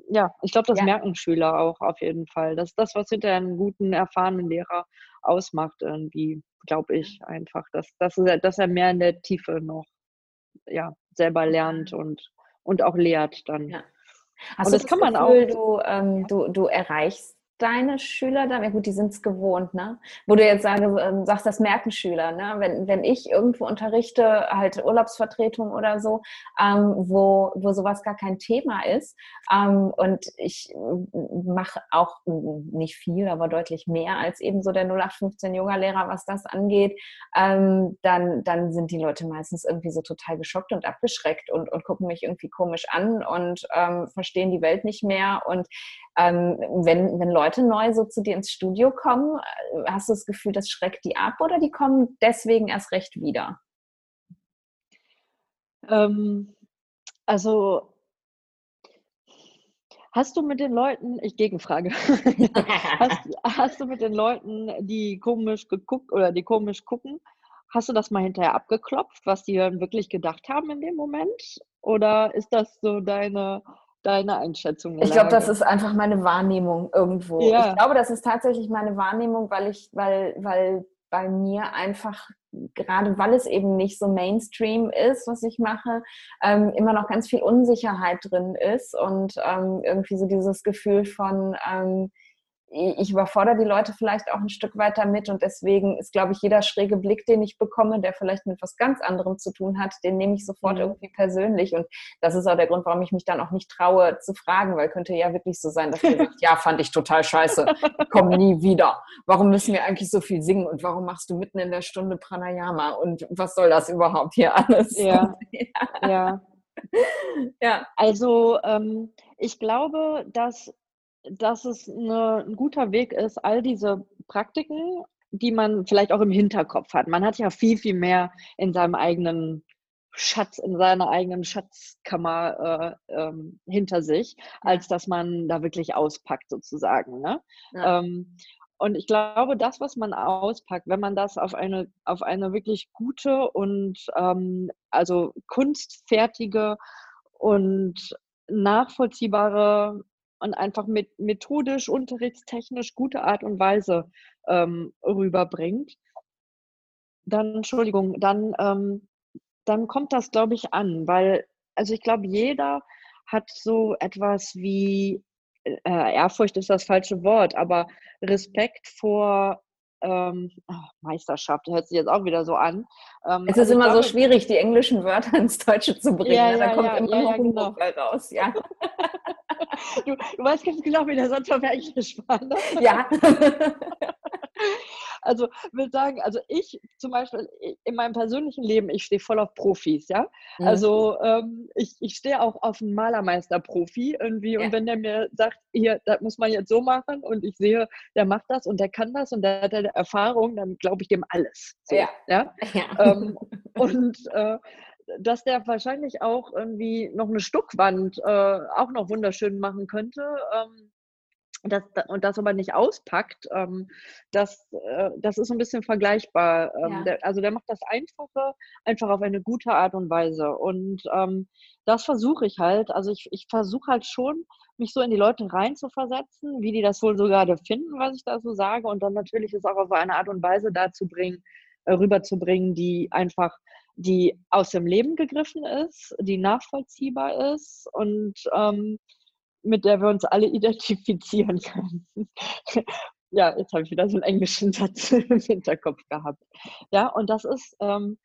Speaker 3: ja, ich glaube, das merken Schüler auch auf jeden Fall. Das ist das, was hinter einem guten, erfahrenen Lehrer ausmacht, irgendwie, glaube ich einfach, dass, dass, er, dass er mehr in der Tiefe noch ja, selber lernt und, und auch lehrt dann. Ja.
Speaker 2: Hast und das, das kann man Gefühl, auch. Du, ähm, du, du erreichst deine Schüler dann? Ja gut, die sind es gewohnt, ne? Wo du jetzt sage, ähm, sagst, das merken Schüler, ne? Wenn, wenn ich irgendwo unterrichte, halt Urlaubsvertretung oder so, ähm, wo, wo sowas gar kein Thema ist ähm, und ich mache auch nicht viel, aber deutlich mehr als eben so der 0815 Yoga-Lehrer, was das angeht, ähm, dann, dann sind die Leute meistens irgendwie so total geschockt und abgeschreckt und, und gucken mich irgendwie komisch an und ähm, verstehen die Welt nicht mehr und ähm, wenn, wenn Leute neu so zu dir ins Studio kommen, äh, hast du das Gefühl, das schreckt die ab oder die kommen deswegen erst recht wieder?
Speaker 3: Ähm, also Hast du mit den Leuten, ich Gegenfrage, hast, hast, du mit den Leuten, die komisch geguckt oder die komisch gucken, hast du das mal hinterher abgeklopft, was die dann wirklich gedacht haben in dem Moment? Oder ist das so deine deine Einschätzung?
Speaker 2: Ich glaube, das ist einfach meine Wahrnehmung irgendwo. Ja. Ich glaube, das ist tatsächlich meine Wahrnehmung, weil ich, weil, weil bei mir einfach, gerade weil es eben nicht so Mainstream ist, was ich mache, ähm, immer noch ganz viel Unsicherheit drin ist und ähm, irgendwie so dieses Gefühl von, ähm, ich überfordere die Leute vielleicht auch ein Stück weiter mit und deswegen ist, glaube ich, jeder schräge Blick, den ich bekomme, der vielleicht mit was ganz anderem zu tun hat, den nehme ich sofort mhm. irgendwie persönlich und das ist auch der Grund, warum ich mich dann auch nicht traue zu fragen, weil könnte ja wirklich so sein, dass ihr sagt, ja, fand ich total scheiße, komm nie wieder. Warum müssen wir eigentlich so viel singen und warum machst du mitten in der Stunde Pranayama und was soll das überhaupt hier alles?
Speaker 3: Ja, ja. ja. ja. Also ähm, ich glaube, dass dass es eine, ein guter Weg ist, all diese Praktiken, die man vielleicht auch im Hinterkopf hat. Man hat ja viel, viel mehr in seinem eigenen Schatz, in seiner eigenen Schatzkammer äh, ähm, hinter sich, als dass man da wirklich auspackt sozusagen. Ne? Ja. Ähm, und ich glaube, das, was man auspackt, wenn man das auf eine, auf eine wirklich gute und ähm, also kunstfertige und nachvollziehbare und einfach mit methodisch, unterrichtstechnisch gute Art und Weise ähm, rüberbringt, dann, Entschuldigung, dann, ähm, dann kommt das, glaube ich, an, weil, also ich glaube, jeder hat so etwas wie, äh, Ehrfurcht ist das falsche Wort, aber Respekt vor ähm, oh, Meisterschaft, hört sich jetzt auch wieder so an.
Speaker 2: Ähm, es ist also immer glaube, so schwierig, die englischen Wörter ins Deutsche zu bringen. Ja, ja, da kommt ja, immer noch ja, genau. raus. Ja.
Speaker 3: du, du weißt ganz genau, wie der Satz Englisch war. Ne?
Speaker 2: Ja.
Speaker 3: Also will sagen, also ich zum Beispiel in meinem persönlichen Leben, ich stehe voll auf Profis, ja. Mhm. Also ähm, ich, ich stehe auch auf einen Malermeister-Profi irgendwie ja. und wenn der mir sagt, hier, das muss man jetzt so machen und ich sehe, der macht das und der kann das und der hat eine Erfahrung, dann glaube ich dem alles. So, ja. ja? ja. Ähm, und äh, dass der wahrscheinlich auch irgendwie noch eine Stuckwand äh, auch noch wunderschön machen könnte. Ähm, das, und das aber nicht auspackt, ähm, das, äh, das ist ein bisschen vergleichbar. Ähm, ja. der, also der macht das Einfache einfach auf eine gute Art und Weise. Und ähm, das versuche ich halt. Also ich, ich versuche halt schon, mich so in die Leute reinzuversetzen, wie die das wohl so gerade finden, was ich da so sage. Und dann natürlich es auch auf eine Art und Weise dazu bringen, äh, rüberzubringen, die einfach die aus dem Leben gegriffen ist, die nachvollziehbar ist und ähm, mit der wir uns alle identifizieren können. ja, jetzt habe ich wieder so einen englischen Satz im Hinterkopf gehabt. Ja, und das ist, ähm,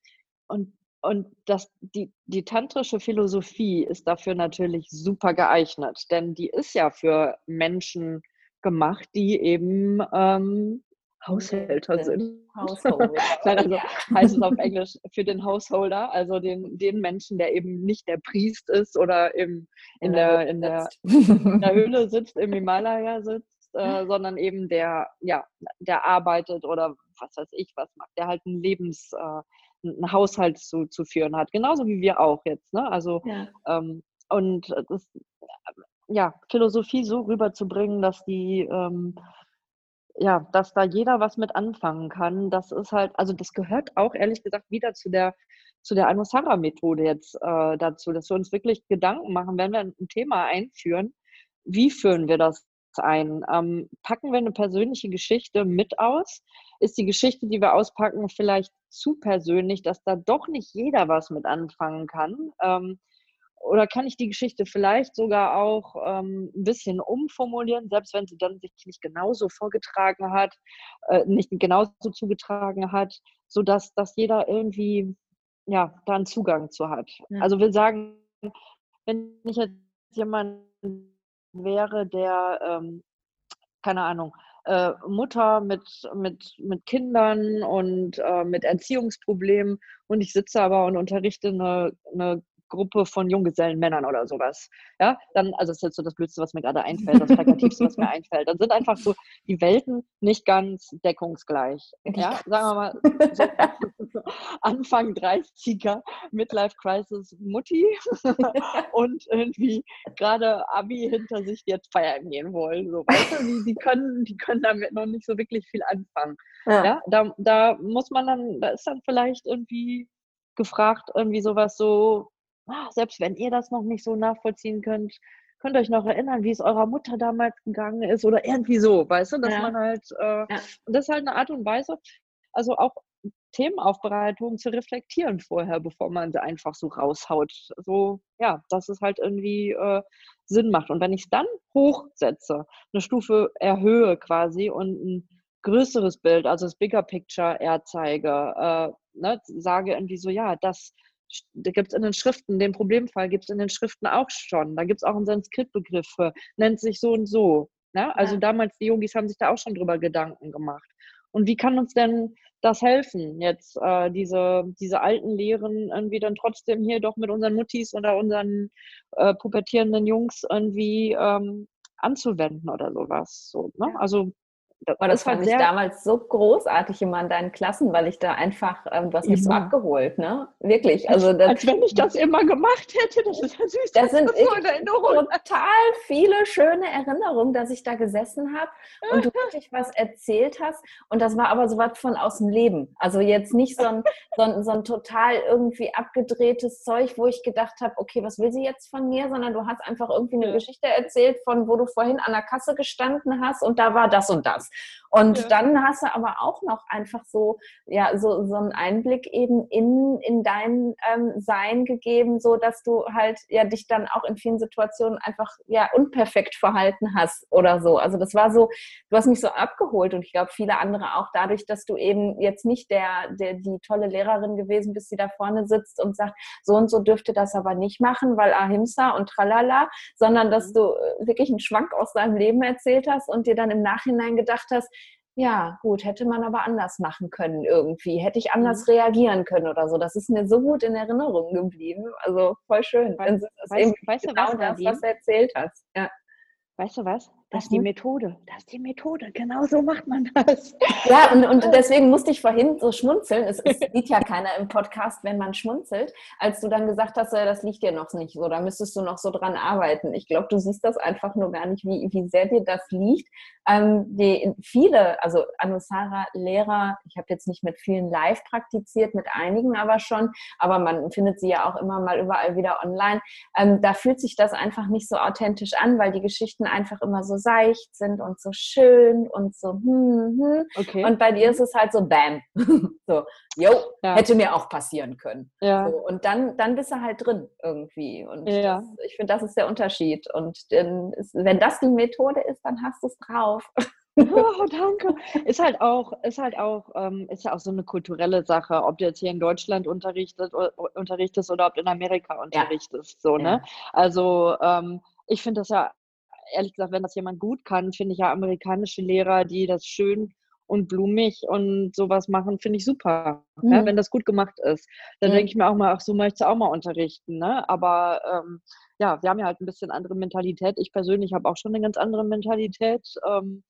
Speaker 3: und, und das, die, die tantrische Philosophie ist dafür natürlich super geeignet, denn die ist ja für Menschen gemacht, die eben ähm, Haushälter sind. Householder. Nein, also heißt es auf Englisch für den Householder, also den, den Menschen, der eben nicht der Priest ist oder im, in, der, in, der, in der Höhle sitzt, im Himalaya sitzt, äh, sondern eben der, ja, der arbeitet oder was weiß ich was macht, der halt ein Lebens, äh, einen Haushalt zu, zu führen hat. Genauso wie wir auch jetzt. Ne? Also ja. ähm, und das, ja, Philosophie so rüberzubringen, dass die ähm, ja, dass da jeder was mit anfangen kann. Das ist halt, also das gehört auch ehrlich gesagt wieder zu der zu der Anusara-Methode jetzt äh, dazu, dass wir uns wirklich Gedanken machen, wenn wir ein Thema einführen, wie führen wir das ein? Ähm, packen wir eine persönliche Geschichte mit aus? Ist die Geschichte, die wir auspacken, vielleicht zu persönlich, dass da doch nicht jeder was mit anfangen kann? Ähm, oder kann ich die Geschichte vielleicht sogar auch ähm, ein bisschen umformulieren, selbst wenn sie dann sich nicht genauso vorgetragen hat, äh, nicht genauso zugetragen hat, sodass dass jeder irgendwie ja, da einen Zugang zu hat. Ja. Also will sagen, wenn ich jetzt jemand wäre, der, ähm, keine Ahnung, äh, Mutter mit, mit, mit Kindern und äh, mit Erziehungsproblemen und ich sitze aber und unterrichte eine, eine Gruppe von Junggesellenmännern oder sowas. Ja, dann, also das ist jetzt so das Blödste, was mir gerade einfällt, das Plakativste, was mir einfällt. Dann sind einfach so die Welten nicht ganz deckungsgleich. Ja, sagen wir mal, so Anfang 30er, Midlife Crisis Mutti und irgendwie gerade Abi hinter sich, die jetzt feiern gehen wollen. So, weißt du, die, die, können, die können damit noch nicht so wirklich viel anfangen. Ja, ja da, da muss man dann, da ist dann vielleicht irgendwie gefragt, irgendwie sowas so, ach, selbst wenn ihr das noch nicht so nachvollziehen könnt, könnt ihr euch noch erinnern, wie es eurer Mutter damals gegangen ist oder irgendwie so, weißt du, dass ja. man halt, äh, ja. und das ist halt eine Art und Weise, also auch Themenaufbereitung zu reflektieren vorher, bevor man sie einfach so raushaut. So, ja, dass es halt irgendwie äh, Sinn macht. Und wenn ich es dann hochsetze, eine Stufe erhöhe quasi und ein größeres Bild, also das Bigger Picture erzeige, äh, ne, sage irgendwie so, ja, das da gibt es in den Schriften, den Problemfall gibt es in den Schriften auch schon. Da gibt es auch einen Sanskrit-Begriff für, nennt sich so und so. Ne? Also ja. damals, die Yogis haben sich da auch schon drüber Gedanken gemacht. Und wie kann uns denn das helfen, jetzt äh, diese, diese alten Lehren irgendwie dann trotzdem hier doch mit unseren Muttis oder unseren äh, pubertierenden Jungs irgendwie ähm, anzuwenden oder sowas. So, ne? Also
Speaker 2: das, das fand ich damals so großartig immer in deinen Klassen, weil ich da einfach, ähm, du hast mich so abgeholt, ne? Wirklich.
Speaker 3: Also das, als wenn ich das immer gemacht hätte, das ist ja süß.
Speaker 2: Das sind total viele schöne Erinnerungen, dass ich da gesessen habe und du wirklich was erzählt hast. Und das war aber so was von aus dem Leben. Also jetzt nicht so ein, so ein, so ein total irgendwie abgedrehtes Zeug, wo ich gedacht habe, okay, was will sie jetzt von mir? Sondern du hast einfach irgendwie eine ja. Geschichte erzählt, von wo du vorhin an der Kasse gestanden hast und da war das und das. Und ja. dann hast du aber auch noch einfach so, ja, so, so einen Einblick eben in, in dein ähm, Sein gegeben, so dass du halt ja dich dann auch in vielen Situationen einfach ja unperfekt verhalten hast oder so. Also das war so, du hast mich so abgeholt und ich glaube viele andere auch dadurch, dass du eben jetzt nicht der, der die tolle Lehrerin gewesen bist, die da vorne sitzt und sagt, so und so dürfte das aber nicht machen, weil Ahimsa und tralala, sondern dass mhm. du äh, wirklich einen Schwank aus deinem Leben erzählt hast und dir dann im Nachhinein gedacht hast, ja, gut, hätte man aber anders machen können irgendwie. Hätte ich anders mhm. reagieren können oder so. Das ist mir so gut in Erinnerung geblieben. Also voll schön.
Speaker 3: Weißt, weißt, weißt genau du,
Speaker 2: was, das, was du erzählt hast. Ja.
Speaker 3: Weißt du was? Das ist die. Methode. Das ist die Methode. Genau so macht man das.
Speaker 2: Ja, und, und deswegen musste ich vorhin so schmunzeln. Es, es sieht ja keiner im Podcast, wenn man schmunzelt, als du dann gesagt hast, das liegt dir noch nicht so, da müsstest du noch so dran arbeiten. Ich glaube, du siehst das einfach nur gar nicht, wie, wie sehr dir das liegt. Ähm, die, viele, also Anusara-Lehrer, ich habe jetzt nicht mit vielen live praktiziert, mit einigen aber schon, aber man findet sie ja auch immer mal überall wieder online. Ähm, da fühlt sich das einfach nicht so authentisch an, weil die Geschichten einfach immer so seicht sind und so schön und so hm, hm. Okay. Und bei dir ist es halt so bam. so, jo, ja. hätte mir auch passieren können. Ja. So, und dann, dann bist du halt drin irgendwie. Und ja. das, ich finde, das ist der Unterschied. Und ist, wenn das die Methode ist, dann hast du es drauf.
Speaker 3: Oh, danke. Ist halt auch, ist halt auch, ähm, ist ja auch so eine kulturelle Sache, ob du jetzt hier in Deutschland unterrichtet, unterrichtest oder ob du in Amerika unterrichtest. Ja. So, ne? Also ähm, ich finde das ja ehrlich gesagt, wenn das jemand gut kann, finde ich ja amerikanische Lehrer, die das schön und blumig und sowas machen, finde ich super. Mhm. Ja, wenn das gut gemacht ist. Dann mhm. denke ich mir auch mal, ach, so möchte ich auch mal unterrichten. Ne? Aber ähm, ja, wir haben ja halt ein bisschen andere Mentalität. Ich persönlich habe auch schon eine ganz andere Mentalität. Ähm,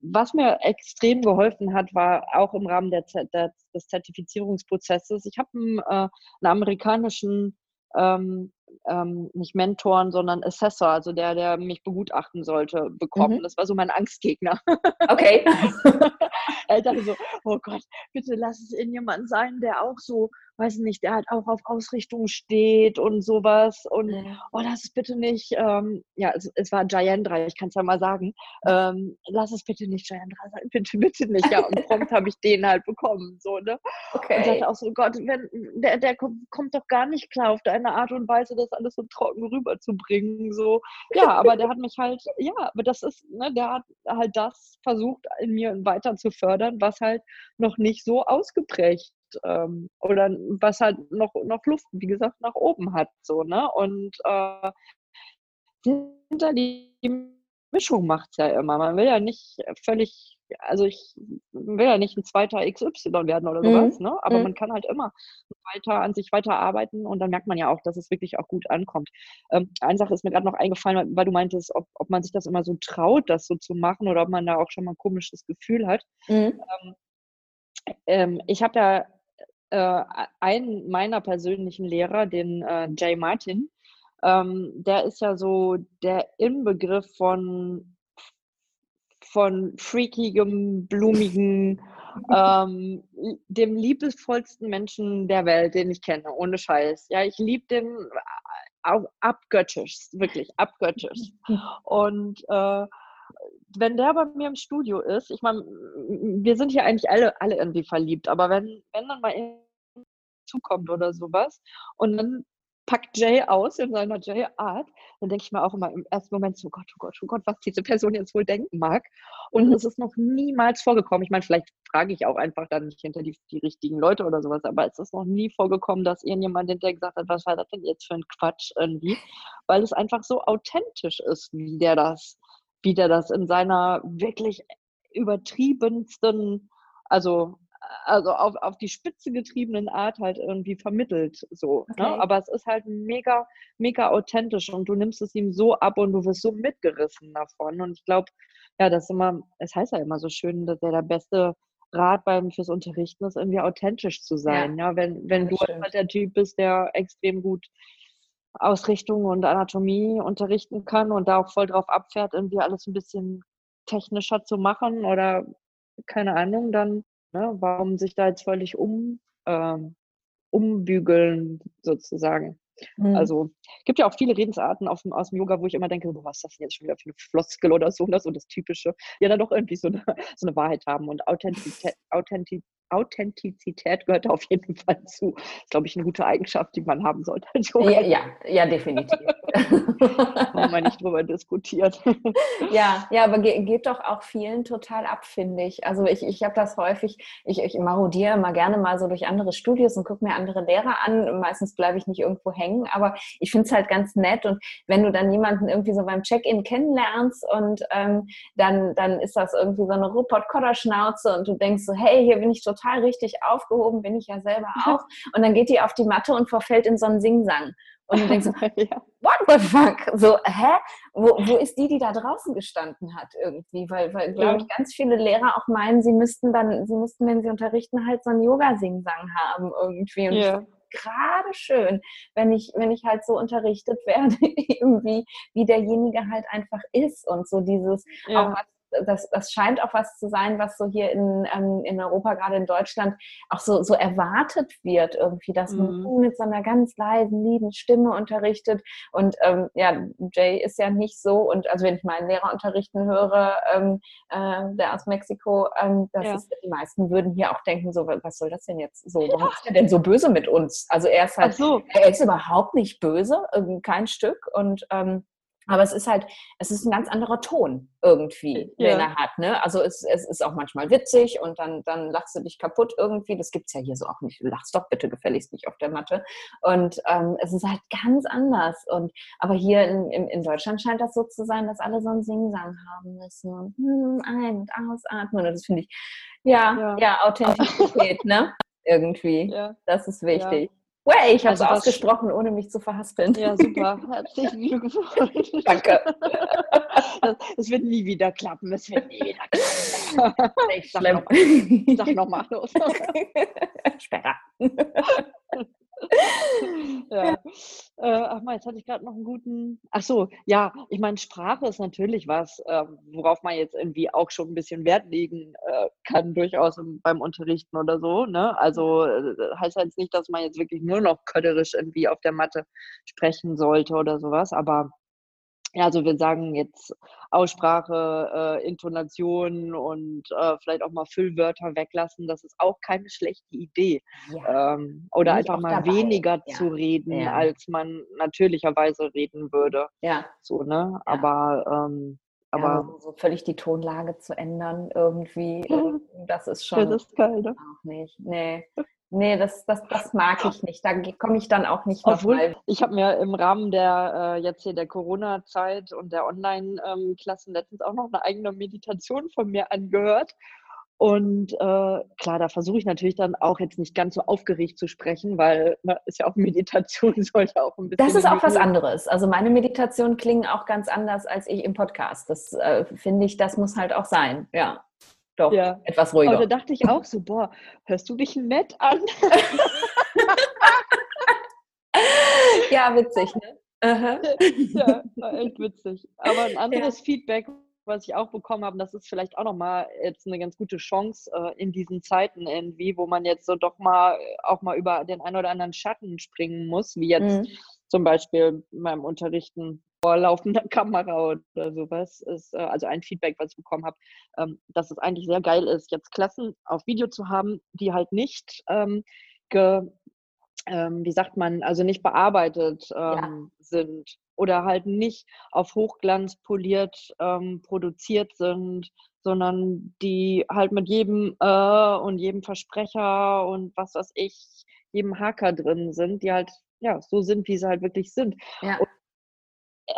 Speaker 3: was mir extrem geholfen hat, war auch im Rahmen der, der des Zertifizierungsprozesses. Ich habe einen, äh, einen amerikanischen ähm, ähm, nicht Mentoren, sondern Assessor, also der, der mich begutachten sollte, bekommen. Mhm. Das war so mein Angstgegner.
Speaker 2: Okay.
Speaker 3: er dachte so, oh Gott, bitte lass es in jemand sein, der auch so weiß nicht, der halt auch auf Ausrichtung steht und sowas. Und ja. oh, lass es bitte nicht, ähm, ja, es, es war Jayendra, ich kann es ja mal sagen, ähm, lass es bitte nicht Jayendra sein, bitte, bitte nicht. Ja, und prompt habe ich den halt bekommen. So, ne? Okay. Und dachte auch so, Gott, wenn, der, der kommt, kommt doch gar nicht klar auf deine Art und Weise, das alles so trocken rüberzubringen. So. Ja, aber der hat mich halt, ja, aber das ist, ne, der hat halt das versucht, in mir weiter zu fördern, was halt noch nicht so ausgeprägt ähm, oder was halt noch, noch Luft, wie gesagt, nach oben hat. So, ne? Und äh, hinter die Mischung macht es ja immer. Man will ja nicht völlig, also ich will ja nicht ein zweiter XY werden oder sowas, mhm. ne? aber mhm. man kann halt immer weiter an sich weiter arbeiten und dann merkt man ja auch, dass es wirklich auch gut ankommt. Ähm, eine Sache ist mir gerade noch eingefallen, weil du meintest, ob, ob man sich das immer so traut, das so zu machen oder ob man da auch schon mal ein komisches Gefühl hat. Mhm. Ähm, ähm, ich habe ja äh, einen meiner persönlichen Lehrer, den äh, Jay Martin, ähm, der ist ja so der Inbegriff von, von freakigem, blumigen, ähm, dem liebevollsten Menschen der Welt, den ich kenne, ohne Scheiß. Ja, ich liebe den auch abgöttisch, wirklich abgöttisch. Und äh, wenn der bei mir im Studio ist, ich meine, wir sind hier eigentlich alle, alle irgendwie verliebt, aber wenn, wenn dann mal zukommt oder sowas und dann packt Jay aus in seiner Jay-Art, dann denke ich mir auch immer im ersten Moment so, Gott, oh Gott, oh Gott, was diese Person jetzt wohl denken mag. Und es ist noch niemals vorgekommen. Ich meine, vielleicht frage ich auch einfach dann nicht hinter die, die richtigen Leute oder sowas, aber es ist noch nie vorgekommen, dass irgendjemand hinterher gesagt hat, was war das denn jetzt für ein Quatsch irgendwie, weil es einfach so authentisch ist, wie der das, wie der das in seiner wirklich übertriebensten, also also auf, auf die Spitze getriebenen Art halt irgendwie vermittelt. So, ne? okay. ne? Aber es ist halt mega, mega authentisch und du nimmst es ihm so ab und du wirst so mitgerissen davon. Und ich glaube, ja, das ist immer, es heißt ja immer so schön, dass der der beste Rat beim fürs Unterrichten ist, irgendwie authentisch zu sein. Ja, ja wenn, wenn du halt der Typ bist, der extrem gut Ausrichtung und Anatomie unterrichten kann und da auch voll drauf abfährt, irgendwie alles ein bisschen technischer zu machen oder keine Ahnung, dann Ne? Warum sich da jetzt völlig um, äh, umbügeln sozusagen? Mhm. Also gibt ja auch viele Redensarten aus dem, aus dem Yoga, wo ich immer denke, boah, was ist das denn jetzt schon wieder für eine Floskel oder so, das so das Typische, ja dann doch irgendwie so eine, so eine Wahrheit haben und Authentizität, Authentizität Authentizität gehört auf jeden Fall zu. Das ist, glaube ich, eine gute Eigenschaft, die man haben sollte.
Speaker 2: Ja, ja, ja, definitiv.
Speaker 3: Haben wir nicht drüber diskutiert.
Speaker 2: Ja, ja, aber ge geht doch auch vielen total ab, finde ich. Also ich, ich habe das häufig, ich, ich marodiere immer gerne mal so durch andere Studios und gucke mir andere Lehrer an. Meistens bleibe ich nicht irgendwo hängen, aber ich finde es halt ganz nett. Und wenn du dann jemanden irgendwie so beim Check-in kennenlernst und ähm, dann, dann ist das irgendwie so eine Rupert-Kodder-Schnauze und du denkst so, hey, hier bin ich total total richtig aufgehoben, bin ich ja selber auch. Und dann geht die auf die Matte und verfällt in so einen Singsang. Und du denkst, ja. what the fuck? So, hä? Wo, wo ist die, die da draußen gestanden hat irgendwie? Weil, weil glaube ich, ganz viele Lehrer auch meinen, sie müssten dann, sie müssten, wenn sie unterrichten, halt so einen Yoga-Singsang haben irgendwie. Und ja. Gerade schön, wenn ich, wenn ich halt so unterrichtet werde, irgendwie, wie derjenige halt einfach ist und so dieses, ja. auch was das, das scheint auch was zu sein, was so hier in, ähm, in Europa, gerade in Deutschland, auch so, so erwartet wird irgendwie, dass mhm. man mit so einer ganz leisen, lieben Stimme unterrichtet. Und ähm, ja, Jay ist ja nicht so. Und also wenn ich meinen Lehrer unterrichten höre, ähm, äh, der aus Mexiko, ähm, das ja. ist, die meisten würden hier auch denken, so, was soll das denn jetzt so? Warum ist er denn so böse mit uns? Also er ist halt, so. er ist überhaupt nicht böse, kein Stück. Und ähm, aber es ist halt, es ist ein ganz anderer Ton irgendwie, ja. den er hat. Ne? Also es, es ist auch manchmal witzig und dann, dann lachst du dich kaputt irgendwie. Das gibt es ja hier so auch nicht. Du lachst doch bitte gefälligst nicht auf der Matte. Und ähm, es ist halt ganz anders. Und aber hier in, in, in, Deutschland scheint das so zu sein, dass alle so einen Singsang haben müssen. Und hm, ein- und ausatmen. Und das finde ich, ja, ja, ja Authentizität, ne? Irgendwie. Ja. Das ist wichtig. Way, ich habe es also ausgesprochen, ohne mich zu verhaspeln.
Speaker 3: Ja, super. Herzlichen Glückwunsch.
Speaker 2: Danke.
Speaker 3: Das, wird nie wieder klappen. Es wird nie wieder klappen. Ich sag nochmal noch los.
Speaker 2: Später
Speaker 3: ja. Äh, ach mal, jetzt hatte ich gerade noch einen guten. Ach so, ja, ich meine, Sprache ist natürlich was, äh, worauf man jetzt irgendwie auch schon ein bisschen Wert legen äh, kann, durchaus im, beim Unterrichten oder so. Ne? Also äh, heißt jetzt nicht, dass man jetzt wirklich nur noch kötterisch irgendwie auf der Matte sprechen sollte oder sowas, aber also wir sagen jetzt Aussprache, äh, Intonation und äh, vielleicht auch mal Füllwörter weglassen, das ist auch keine schlechte Idee. Ja. Ähm, oder einfach mal dabei. weniger ja. zu reden, ja. als man natürlicherweise reden würde.
Speaker 2: Ja.
Speaker 3: So, ne? Aber ähm, aber
Speaker 2: so, so, völlig die Tonlage zu ändern irgendwie, äh, das ist schon
Speaker 3: das ist geil, ne?
Speaker 2: auch nicht. Nee. Nee, das, das, das mag ich nicht. Da komme ich dann auch nicht
Speaker 3: Obwohl. Ich habe mir im Rahmen der äh, jetzt hier der Corona-Zeit und der Online-Klassen ähm, letztens auch noch eine eigene Meditation von mir angehört. Und äh, klar, da versuche ich natürlich dann auch jetzt nicht ganz so aufgeregt zu sprechen, weil na, ne, ist ja auch Meditation, sollte auch ein bisschen.
Speaker 2: Das ist auch was anderes. Also meine Meditationen klingen auch ganz anders als ich im Podcast. Das äh, finde ich, das muss halt auch sein, ja doch ja. etwas ruhiger.
Speaker 3: Aber da dachte ich auch so, boah, hörst du dich nett an?
Speaker 2: ja, witzig, ne?
Speaker 3: ja, war echt witzig. Aber ein anderes ja. Feedback, was ich auch bekommen habe, das ist vielleicht auch nochmal jetzt eine ganz gute Chance äh, in diesen Zeiten irgendwie, wo man jetzt so doch mal auch mal über den einen oder anderen Schatten springen muss, wie jetzt mhm. zum Beispiel beim Unterrichten vor laufender Kamera oder sowas ist, äh, also ein Feedback, was ich bekommen habe, ähm, dass es eigentlich sehr geil ist, jetzt Klassen auf Video zu haben, die halt nicht ähm, ge, ähm, wie sagt man, also nicht bearbeitet ähm, ja. sind oder halt nicht auf Hochglanz poliert ähm, produziert sind, sondern die halt mit jedem äh, und jedem Versprecher und was weiß ich, jedem Haker drin sind, die halt ja so sind, wie sie halt wirklich sind. Ja, und,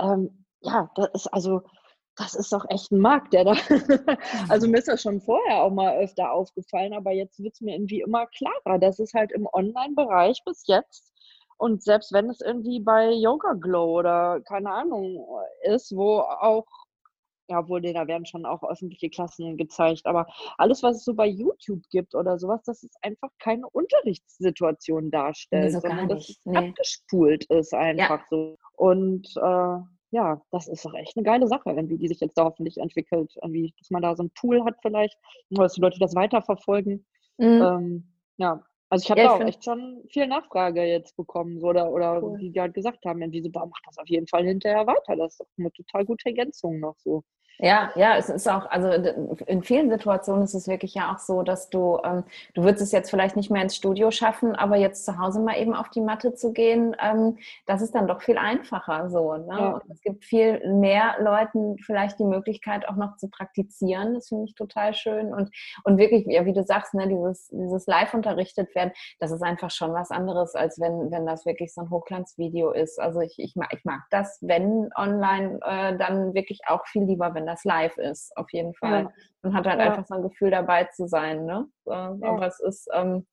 Speaker 3: ähm, ja das ist also das ist doch echt ein Markt, der da. also mir ist das schon vorher auch mal öfter aufgefallen, aber jetzt wird es mir irgendwie immer klarer. Das ist halt im Online-Bereich bis jetzt. Und selbst wenn es irgendwie bei Yoga Glow oder keine Ahnung ist, wo auch, ja, wohl, da werden schon auch öffentliche Klassen gezeigt, aber alles, was es so bei YouTube gibt oder sowas, das ist einfach keine Unterrichtssituation darstellt, nee, so sondern das nee. abgespult ist einfach ja. so. Und äh, ja, das ist doch echt eine geile Sache, irgendwie, die sich jetzt da hoffentlich entwickelt. Irgendwie, dass man da so ein Tool hat vielleicht, dass die Leute das weiterverfolgen. Mhm. Ähm, ja, also ich habe ja, da auch echt schon viel Nachfrage jetzt bekommen, so, oder, oder cool. die, die halt gesagt haben, irgendwie so, boah, mach das auf jeden Fall hinterher weiter. Das ist doch eine total gute Ergänzung noch so.
Speaker 2: Ja, ja, es ist auch, also in vielen Situationen ist es wirklich ja auch so, dass du, ähm, du würdest es jetzt vielleicht nicht mehr ins Studio schaffen, aber jetzt zu Hause mal eben auf die Matte zu gehen, ähm, das ist dann doch viel einfacher so. Ne? Ja. Es gibt viel mehr Leuten vielleicht die Möglichkeit auch noch zu praktizieren. Das finde ich total schön. Und, und wirklich, ja, wie du sagst, ne, dieses, dieses live unterrichtet werden, das ist einfach schon was anderes, als wenn, wenn das wirklich so ein Hochglanzvideo ist. Also ich, ich, mag, ich mag das, wenn online, äh, dann wirklich auch viel lieber, wenn wenn das live ist, auf jeden Fall. Ja. Man hat halt ja. einfach so ein Gefühl dabei zu sein, ne? Ja. Aber es ist ähm,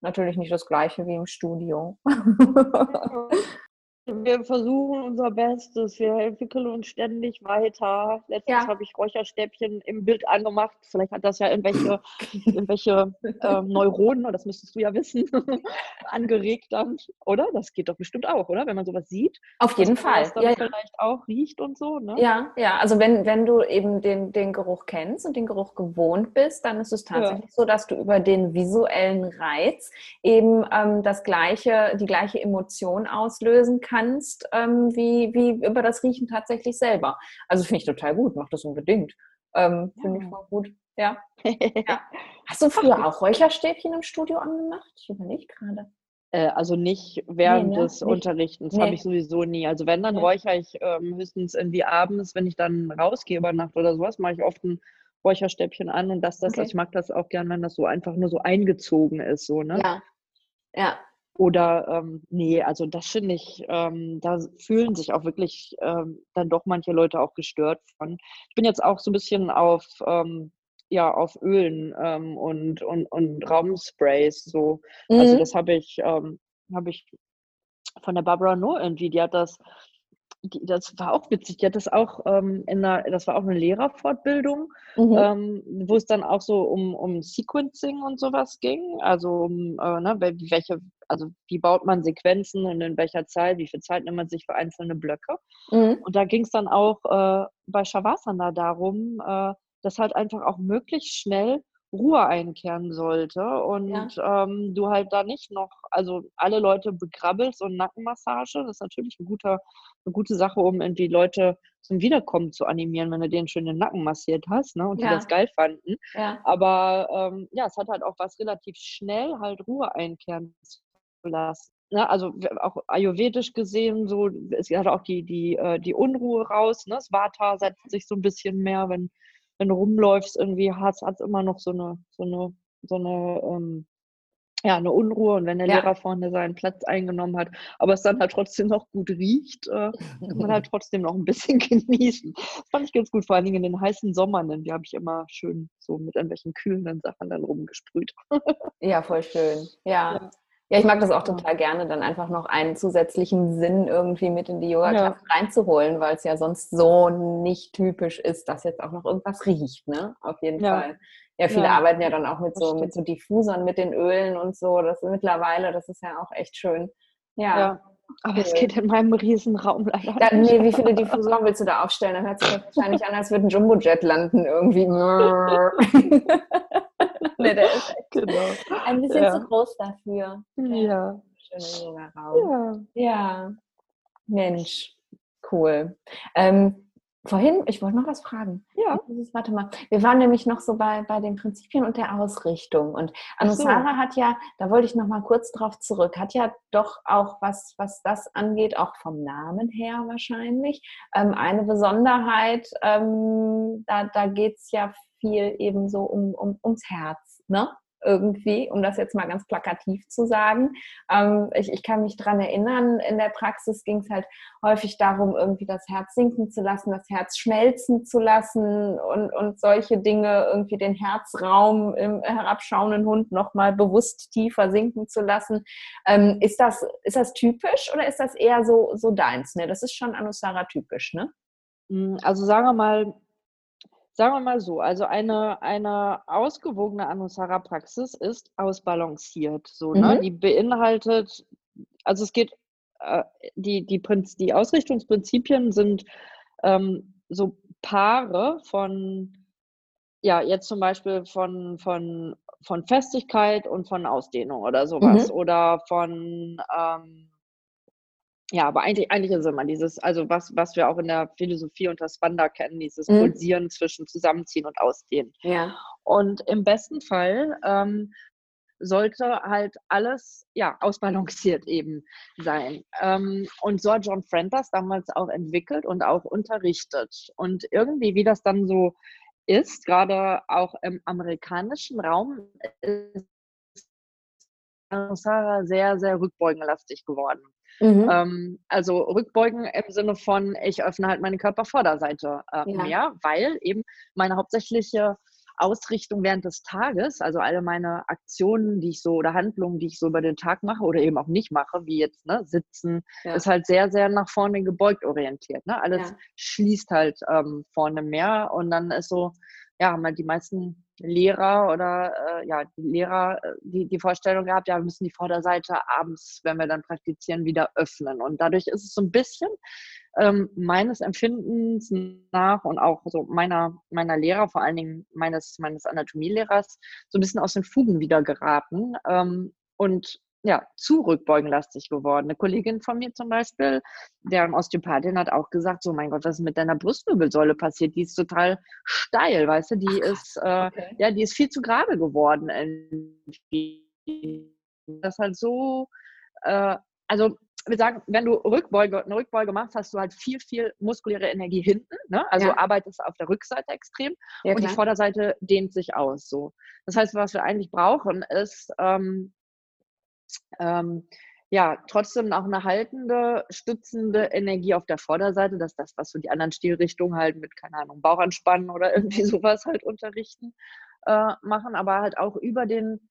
Speaker 2: natürlich nicht das gleiche wie im Studio.
Speaker 3: Wir versuchen unser Bestes. Wir entwickeln uns ständig weiter. Letztens ja. habe ich Räucherstäbchen im Bild angemacht. Vielleicht hat das ja irgendwelche, irgendwelche äh, Neuronen, das müsstest du ja wissen, angeregt dann, oder? Das geht doch bestimmt auch, oder? Wenn man sowas sieht.
Speaker 2: Auf jeden Fall.
Speaker 3: Das dann ja, vielleicht auch riecht und so, ne?
Speaker 2: Ja, ja. Also wenn, wenn du eben den, den Geruch kennst und den Geruch gewohnt bist, dann ist es tatsächlich ja. so, dass du über den visuellen Reiz eben ähm, das gleiche, die gleiche Emotion auslösen kannst kannst, ähm, wie, wie über das Riechen tatsächlich selber. Also finde ich total gut, mach das unbedingt. Ähm, finde ja. ich voll gut. Ja. ja. Hast du früher auch Räucherstäbchen im Studio angemacht? Ich überlege gerade.
Speaker 3: Äh, also nicht während nee, ne? des nicht. Unterrichtens, nee. habe ich sowieso nie. Also wenn, dann nee. räuchere ich ähm, höchstens irgendwie abends, wenn ich dann rausgehe über Nacht oder sowas, mache ich oft ein Räucherstäbchen an und das, das, okay. ich mag das auch gern, wenn das so einfach nur so eingezogen ist, so, ne?
Speaker 2: Ja. Ja,
Speaker 3: oder ähm, nee, also das finde ich, ähm, da fühlen sich auch wirklich ähm, dann doch manche Leute auch gestört von. Ich bin jetzt auch so ein bisschen auf, ähm, ja, auf Ölen ähm, und, und, und Raumsprays so. Also mhm. Also das habe ich, ähm, habe ich von der Barbara No irgendwie, die hat das die, das war auch witzig, die hat das auch in einer, das war auch eine Lehrerfortbildung, mhm. wo es dann auch so um, um Sequencing und sowas ging. Also um, äh, ne, welche, also wie baut man Sequenzen und in welcher Zeit, wie viel Zeit nimmt man sich für einzelne Blöcke. Mhm. Und da ging es dann auch äh, bei Shavasana darum, äh, dass halt einfach auch möglichst schnell Ruhe einkehren sollte und ja. ähm, du halt da nicht noch, also alle Leute begrabbelst und Nackenmassage, das ist natürlich ein guter, eine gute Sache, um irgendwie Leute zum Wiederkommen zu animieren, wenn du denen schön den Nacken massiert hast ne, und ja. die das geil fanden. Ja. Aber ähm, ja, es hat halt auch was relativ schnell halt Ruhe einkehren zu lassen. Ne, also auch ayurvedisch gesehen, so es hat auch die, die, äh, die Unruhe raus. Ne? Das Vata setzt sich so ein bisschen mehr, wenn wenn du rumläufst, irgendwie hat es immer noch so eine, so eine, so eine, ähm, ja, eine Unruhe und wenn der ja. Lehrer vorne seinen Platz eingenommen hat, aber es dann halt trotzdem noch gut riecht, äh, kann man halt trotzdem noch ein bisschen genießen. Das fand ich ganz gut, vor allen Dingen in den heißen Sommern, denn die habe ich immer schön so mit irgendwelchen kühlenden Sachen dann rumgesprüht.
Speaker 2: ja, voll schön. Ja. ja. Ja, ich mag das auch total gerne, dann einfach noch einen zusätzlichen Sinn irgendwie mit in die Yoga-Klasse ja. reinzuholen, weil es ja sonst so nicht typisch ist, dass jetzt auch noch irgendwas riecht, ne? Auf jeden ja. Fall. Ja, viele ja. arbeiten ja dann auch mit so, mit so Diffusern, mit den Ölen und so. Das ist mittlerweile, das ist ja auch echt schön. Ja. ja.
Speaker 3: Aber es geht in meinem Riesenraum leider.
Speaker 2: Da, nee, wie viele Diffusoren willst du da aufstellen? Dann hört sich das wahrscheinlich an, als würde ein Jumbojet landen irgendwie. nee, der ist genau. ein bisschen ja. zu groß dafür.
Speaker 3: Ja.
Speaker 2: Schöner junger Raum. Ja. ja. Mensch, cool. Ähm, Vorhin, ich wollte noch was fragen. Ja. Warte mal. Wir waren nämlich noch so bei, bei den Prinzipien und der Ausrichtung. Und Anusara so. hat ja, da wollte ich noch mal kurz drauf zurück, hat ja doch auch was, was das angeht, auch vom Namen her wahrscheinlich, ähm, eine Besonderheit. Ähm, da da geht es ja viel eben so um, um, ums Herz. Ne? irgendwie, um das jetzt mal ganz plakativ zu sagen. Ähm, ich, ich kann mich daran erinnern, in der Praxis ging es halt häufig darum, irgendwie das Herz sinken zu lassen, das Herz schmelzen zu lassen und, und solche Dinge, irgendwie den Herzraum im herabschauenden Hund nochmal bewusst tiefer sinken zu lassen. Ähm, ist, das, ist das typisch oder ist das eher so, so deins? Ne? Das ist schon Anusara typisch, ne?
Speaker 3: Hm, also sagen wir mal, Sagen wir mal so, also eine, eine ausgewogene Anusara-Praxis ist ausbalanciert. So, ne? Mhm. Die beinhaltet, also es geht, äh, die, die, Prinz, die Ausrichtungsprinzipien sind ähm, so Paare von, ja, jetzt zum Beispiel von, von, von Festigkeit und von Ausdehnung oder sowas. Mhm. Oder von ähm, ja, aber eigentlich, eigentlich ist immer dieses, also was, was wir auch in der Philosophie unter Spanda kennen, dieses mhm. Pulsieren zwischen Zusammenziehen und Ausdehnen. Ja. Und im besten Fall ähm, sollte halt alles ja ausbalanciert eben sein. Ähm, und so hat John Friend das damals auch entwickelt und auch unterrichtet. Und irgendwie, wie das dann so ist, gerade auch im amerikanischen Raum, ist Sarah sehr, sehr rückbeugenlastig geworden. Mhm. Ähm, also rückbeugen im Sinne von, ich öffne halt meine Körpervorderseite äh, ja. mehr, weil eben meine hauptsächliche Ausrichtung während des Tages, also alle meine Aktionen, die ich so oder Handlungen, die ich so über den Tag mache oder eben auch nicht mache, wie jetzt ne, sitzen, ja. ist halt sehr, sehr nach vorne gebeugt orientiert. Ne? Alles ja. schließt halt ähm, vorne mehr und dann ist so, ja, haben halt die meisten Lehrer oder äh, ja, die Lehrer äh, die, die Vorstellung gehabt, ja, wir müssen die Vorderseite abends, wenn wir dann praktizieren, wieder öffnen. Und dadurch ist es so ein bisschen ähm, meines Empfindens nach und auch so meiner, meiner Lehrer, vor allen Dingen meines, meines Anatomielehrers, so ein bisschen aus den Fugen wieder geraten. Ähm, und ja, zu rückbeugenlastig geworden. Eine Kollegin von mir zum Beispiel, deren Osteopathin hat auch gesagt, so mein Gott, was ist mit deiner Brustwirbelsäule passiert? Die ist total steil, weißt du, die Ach, ist, äh, okay. ja, die ist viel zu gerade geworden. Das ist halt so, äh, also wir sagen, wenn du Rückbeuge, eine Rückbeuge machst, hast du halt viel, viel muskuläre Energie hinten. Ne? Also ja. arbeitest auf der Rückseite extrem ja, und die Vorderseite dehnt sich aus. So. Das heißt, was wir eigentlich brauchen, ist ähm, ähm, ja, trotzdem auch eine haltende, stützende Energie auf der Vorderseite. Das ist das, was so die anderen Stilrichtungen halt mit, keine Ahnung, Bauchanspannen oder irgendwie sowas halt unterrichten, äh, machen, aber halt auch über den,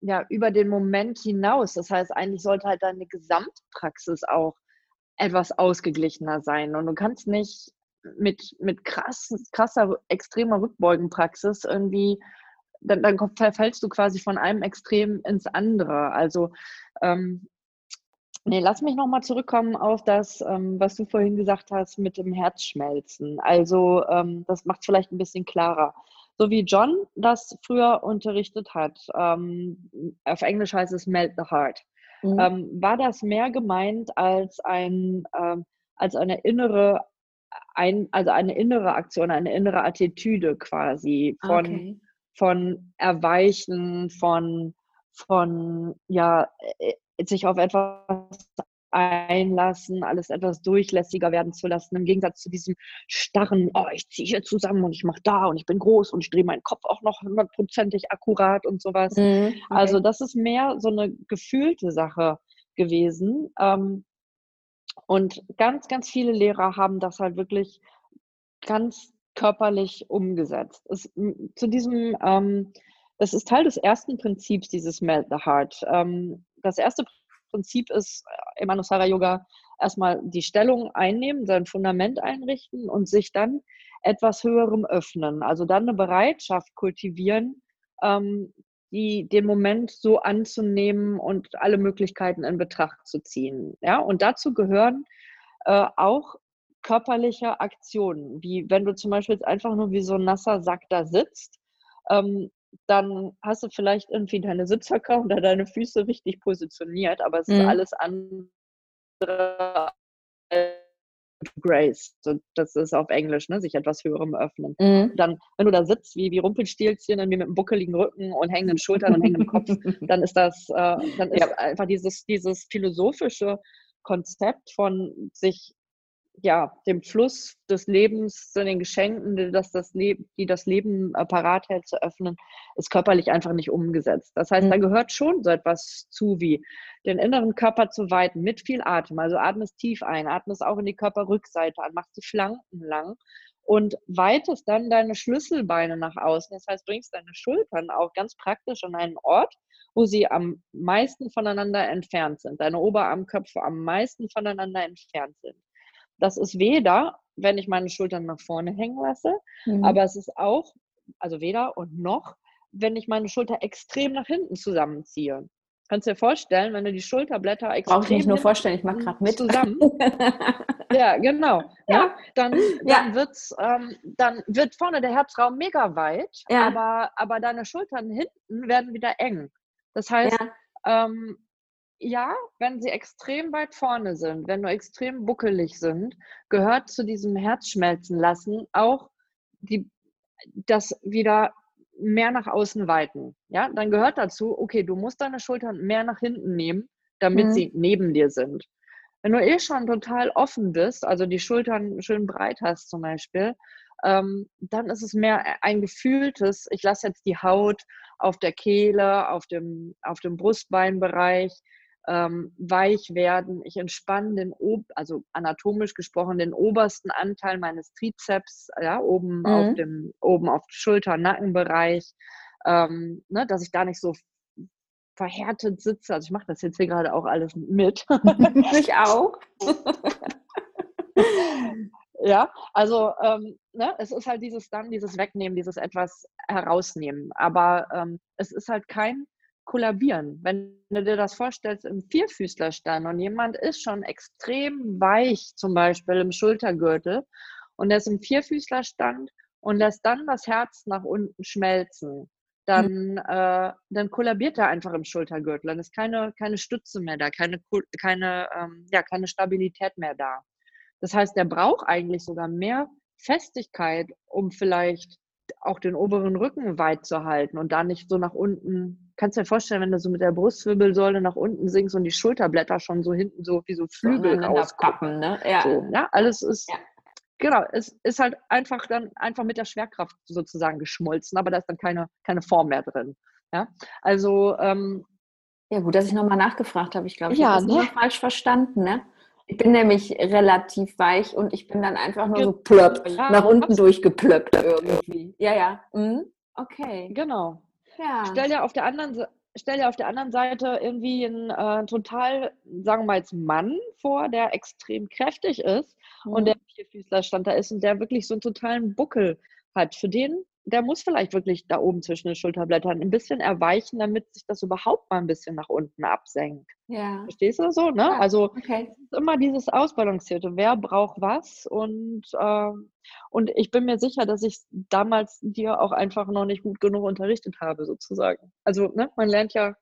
Speaker 3: ja, über den Moment hinaus. Das heißt, eigentlich sollte halt deine Gesamtpraxis auch etwas ausgeglichener sein. Und du kannst nicht mit, mit krass, krasser, extremer Rückbeugenpraxis irgendwie dann, dann verfällst du quasi von einem Extrem ins andere. Also ähm, Nee, lass mich nochmal zurückkommen auf das, ähm, was du vorhin gesagt hast mit dem Herzschmelzen. Also ähm, das macht vielleicht ein bisschen klarer. So wie John das früher unterrichtet hat, ähm, auf Englisch heißt es Melt the Heart, mhm. Ähm, war das mehr gemeint als, ein, ähm, als eine innere, ein, also eine innere Aktion, eine innere Attitüde quasi von okay von Erweichen, von, von ja, äh, sich auf etwas einlassen, alles etwas durchlässiger werden zu lassen, im Gegensatz zu diesem starren, oh, ich ziehe hier zusammen und ich mache da und ich bin groß und ich drehe meinen Kopf auch noch hundertprozentig akkurat und sowas. Mhm, okay. Also das ist mehr so eine gefühlte Sache gewesen. Ähm, und ganz, ganz viele Lehrer haben das halt wirklich ganz körperlich umgesetzt. Es, zu diesem, ähm, das ist Teil des ersten Prinzips dieses Melt the Heart. Ähm, das erste Prinzip ist äh, im Anusara Yoga erstmal die Stellung einnehmen, sein Fundament einrichten und sich dann etwas höherem öffnen. Also dann eine Bereitschaft kultivieren, ähm, die, den Moment so anzunehmen und alle Möglichkeiten in Betracht zu ziehen. Ja, und dazu gehören äh, auch körperliche Aktionen, wie wenn du zum Beispiel jetzt einfach nur wie so ein nasser Sack da sitzt, ähm, dann hast du vielleicht irgendwie deine Sitzhöcker oder deine Füße richtig positioniert, aber es mhm. ist alles andere Grace. So, das ist auf Englisch, ne? sich etwas höherem öffnen. Mhm. Dann, wenn du da sitzt, wie, wie Rumpelstilzchen, irgendwie mit einem buckeligen Rücken und hängenden Schultern und hängendem Kopf, dann ist das, äh, dann ist ja. einfach dieses, dieses philosophische Konzept von sich ja, dem Fluss des Lebens, zu den Geschenken, die das, Leben, die das Leben parat hält, zu öffnen, ist körperlich einfach nicht umgesetzt. Das heißt, mhm. da gehört schon so etwas zu wie den inneren Körper zu weiten mit viel Atem. Also atmest tief ein, atmest auch in die Körperrückseite an, machst die Flanken lang und weitest dann deine Schlüsselbeine nach außen. Das heißt, bringst deine Schultern auch ganz praktisch an einen Ort, wo sie am meisten voneinander entfernt sind, deine Oberarmköpfe am meisten voneinander entfernt sind. Das ist weder, wenn ich meine Schultern nach vorne hängen lasse, mhm. aber es ist auch, also weder und noch, wenn ich meine Schulter extrem nach hinten zusammenziehe. Kannst du dir vorstellen, wenn du die Schulterblätter extrem
Speaker 2: Brauche ich nicht nur vorstellen, ich mache gerade mit.
Speaker 3: Zusammen. ja, genau. Ja. ja dann, dann, ja. Wird's, ähm, dann wird vorne der Herzraum mega weit, ja. aber, aber deine Schultern hinten werden wieder eng. Das heißt, ähm, ja, wenn sie extrem weit vorne sind, wenn nur extrem buckelig sind, gehört zu diesem Herzschmelzen lassen auch die, das wieder mehr nach außen weiten. Ja, dann gehört dazu, okay, du musst deine Schultern mehr nach hinten nehmen, damit mhm. sie neben dir sind. Wenn du eh schon total offen bist, also die Schultern schön breit hast zum Beispiel, ähm, dann ist es mehr ein gefühltes, ich lasse jetzt die Haut auf der Kehle, auf dem, auf dem Brustbeinbereich, ähm, weich werden. Ich entspanne den, Ob also anatomisch gesprochen, den obersten Anteil meines Trizeps, ja, oben mhm. auf dem, oben auf Schulter-Nackenbereich, ähm, ne, dass ich da nicht so verhärtet sitze. Also ich mache das jetzt hier gerade auch alles mit.
Speaker 2: ich auch.
Speaker 3: ja, also ähm, ne, es ist halt dieses dann, dieses Wegnehmen, dieses etwas herausnehmen. Aber ähm, es ist halt kein kollabieren. Wenn du dir das vorstellst im Vierfüßlerstand und jemand ist schon extrem weich, zum Beispiel im Schultergürtel, und er ist im Vierfüßlerstand und lässt dann das Herz nach unten schmelzen, dann, mhm. äh, dann kollabiert er einfach im Schultergürtel. Dann ist keine, keine Stütze mehr da, keine, keine, ähm, ja, keine Stabilität mehr da. Das heißt, er braucht eigentlich sogar mehr Festigkeit, um vielleicht auch den oberen Rücken weit zu halten und da nicht so nach unten. Kannst du dir vorstellen, wenn du so mit der Brustwirbelsäule nach unten sinkst und die Schulterblätter schon so hinten so wie so Flügel rauspappen, ne? Ja. So, ja, alles ist ja. genau, es ist halt einfach dann einfach mit der Schwerkraft sozusagen geschmolzen, aber da ist dann keine keine Form mehr drin. Ja, also ähm,
Speaker 2: ja gut, dass ich nochmal nachgefragt habe. Ich glaube, ich ja, habe das ne? falsch verstanden, ne? Ich bin nämlich relativ weich und ich bin dann einfach nur so plöpp, ja, nach unten durchgeplöppt irgendwie. Ja, ja. Mhm. Okay.
Speaker 3: Genau. Ja. Stell dir auf der anderen stell dir auf der anderen Seite irgendwie einen äh, total, sagen wir mal jetzt Mann vor, der extrem kräftig ist mhm. und der Vierfüßlerstand da ist und der wirklich so einen totalen Buckel hat. Für den der muss vielleicht wirklich da oben zwischen den Schulterblättern ein bisschen erweichen, damit sich das überhaupt mal ein bisschen nach unten absenkt. Ja. Verstehst du so? Ne? Ja, also okay. immer dieses Ausbalancierte. Wer braucht was? Und, äh, und ich bin mir sicher, dass ich damals dir auch einfach noch nicht gut genug unterrichtet habe, sozusagen. Also, ne, man lernt ja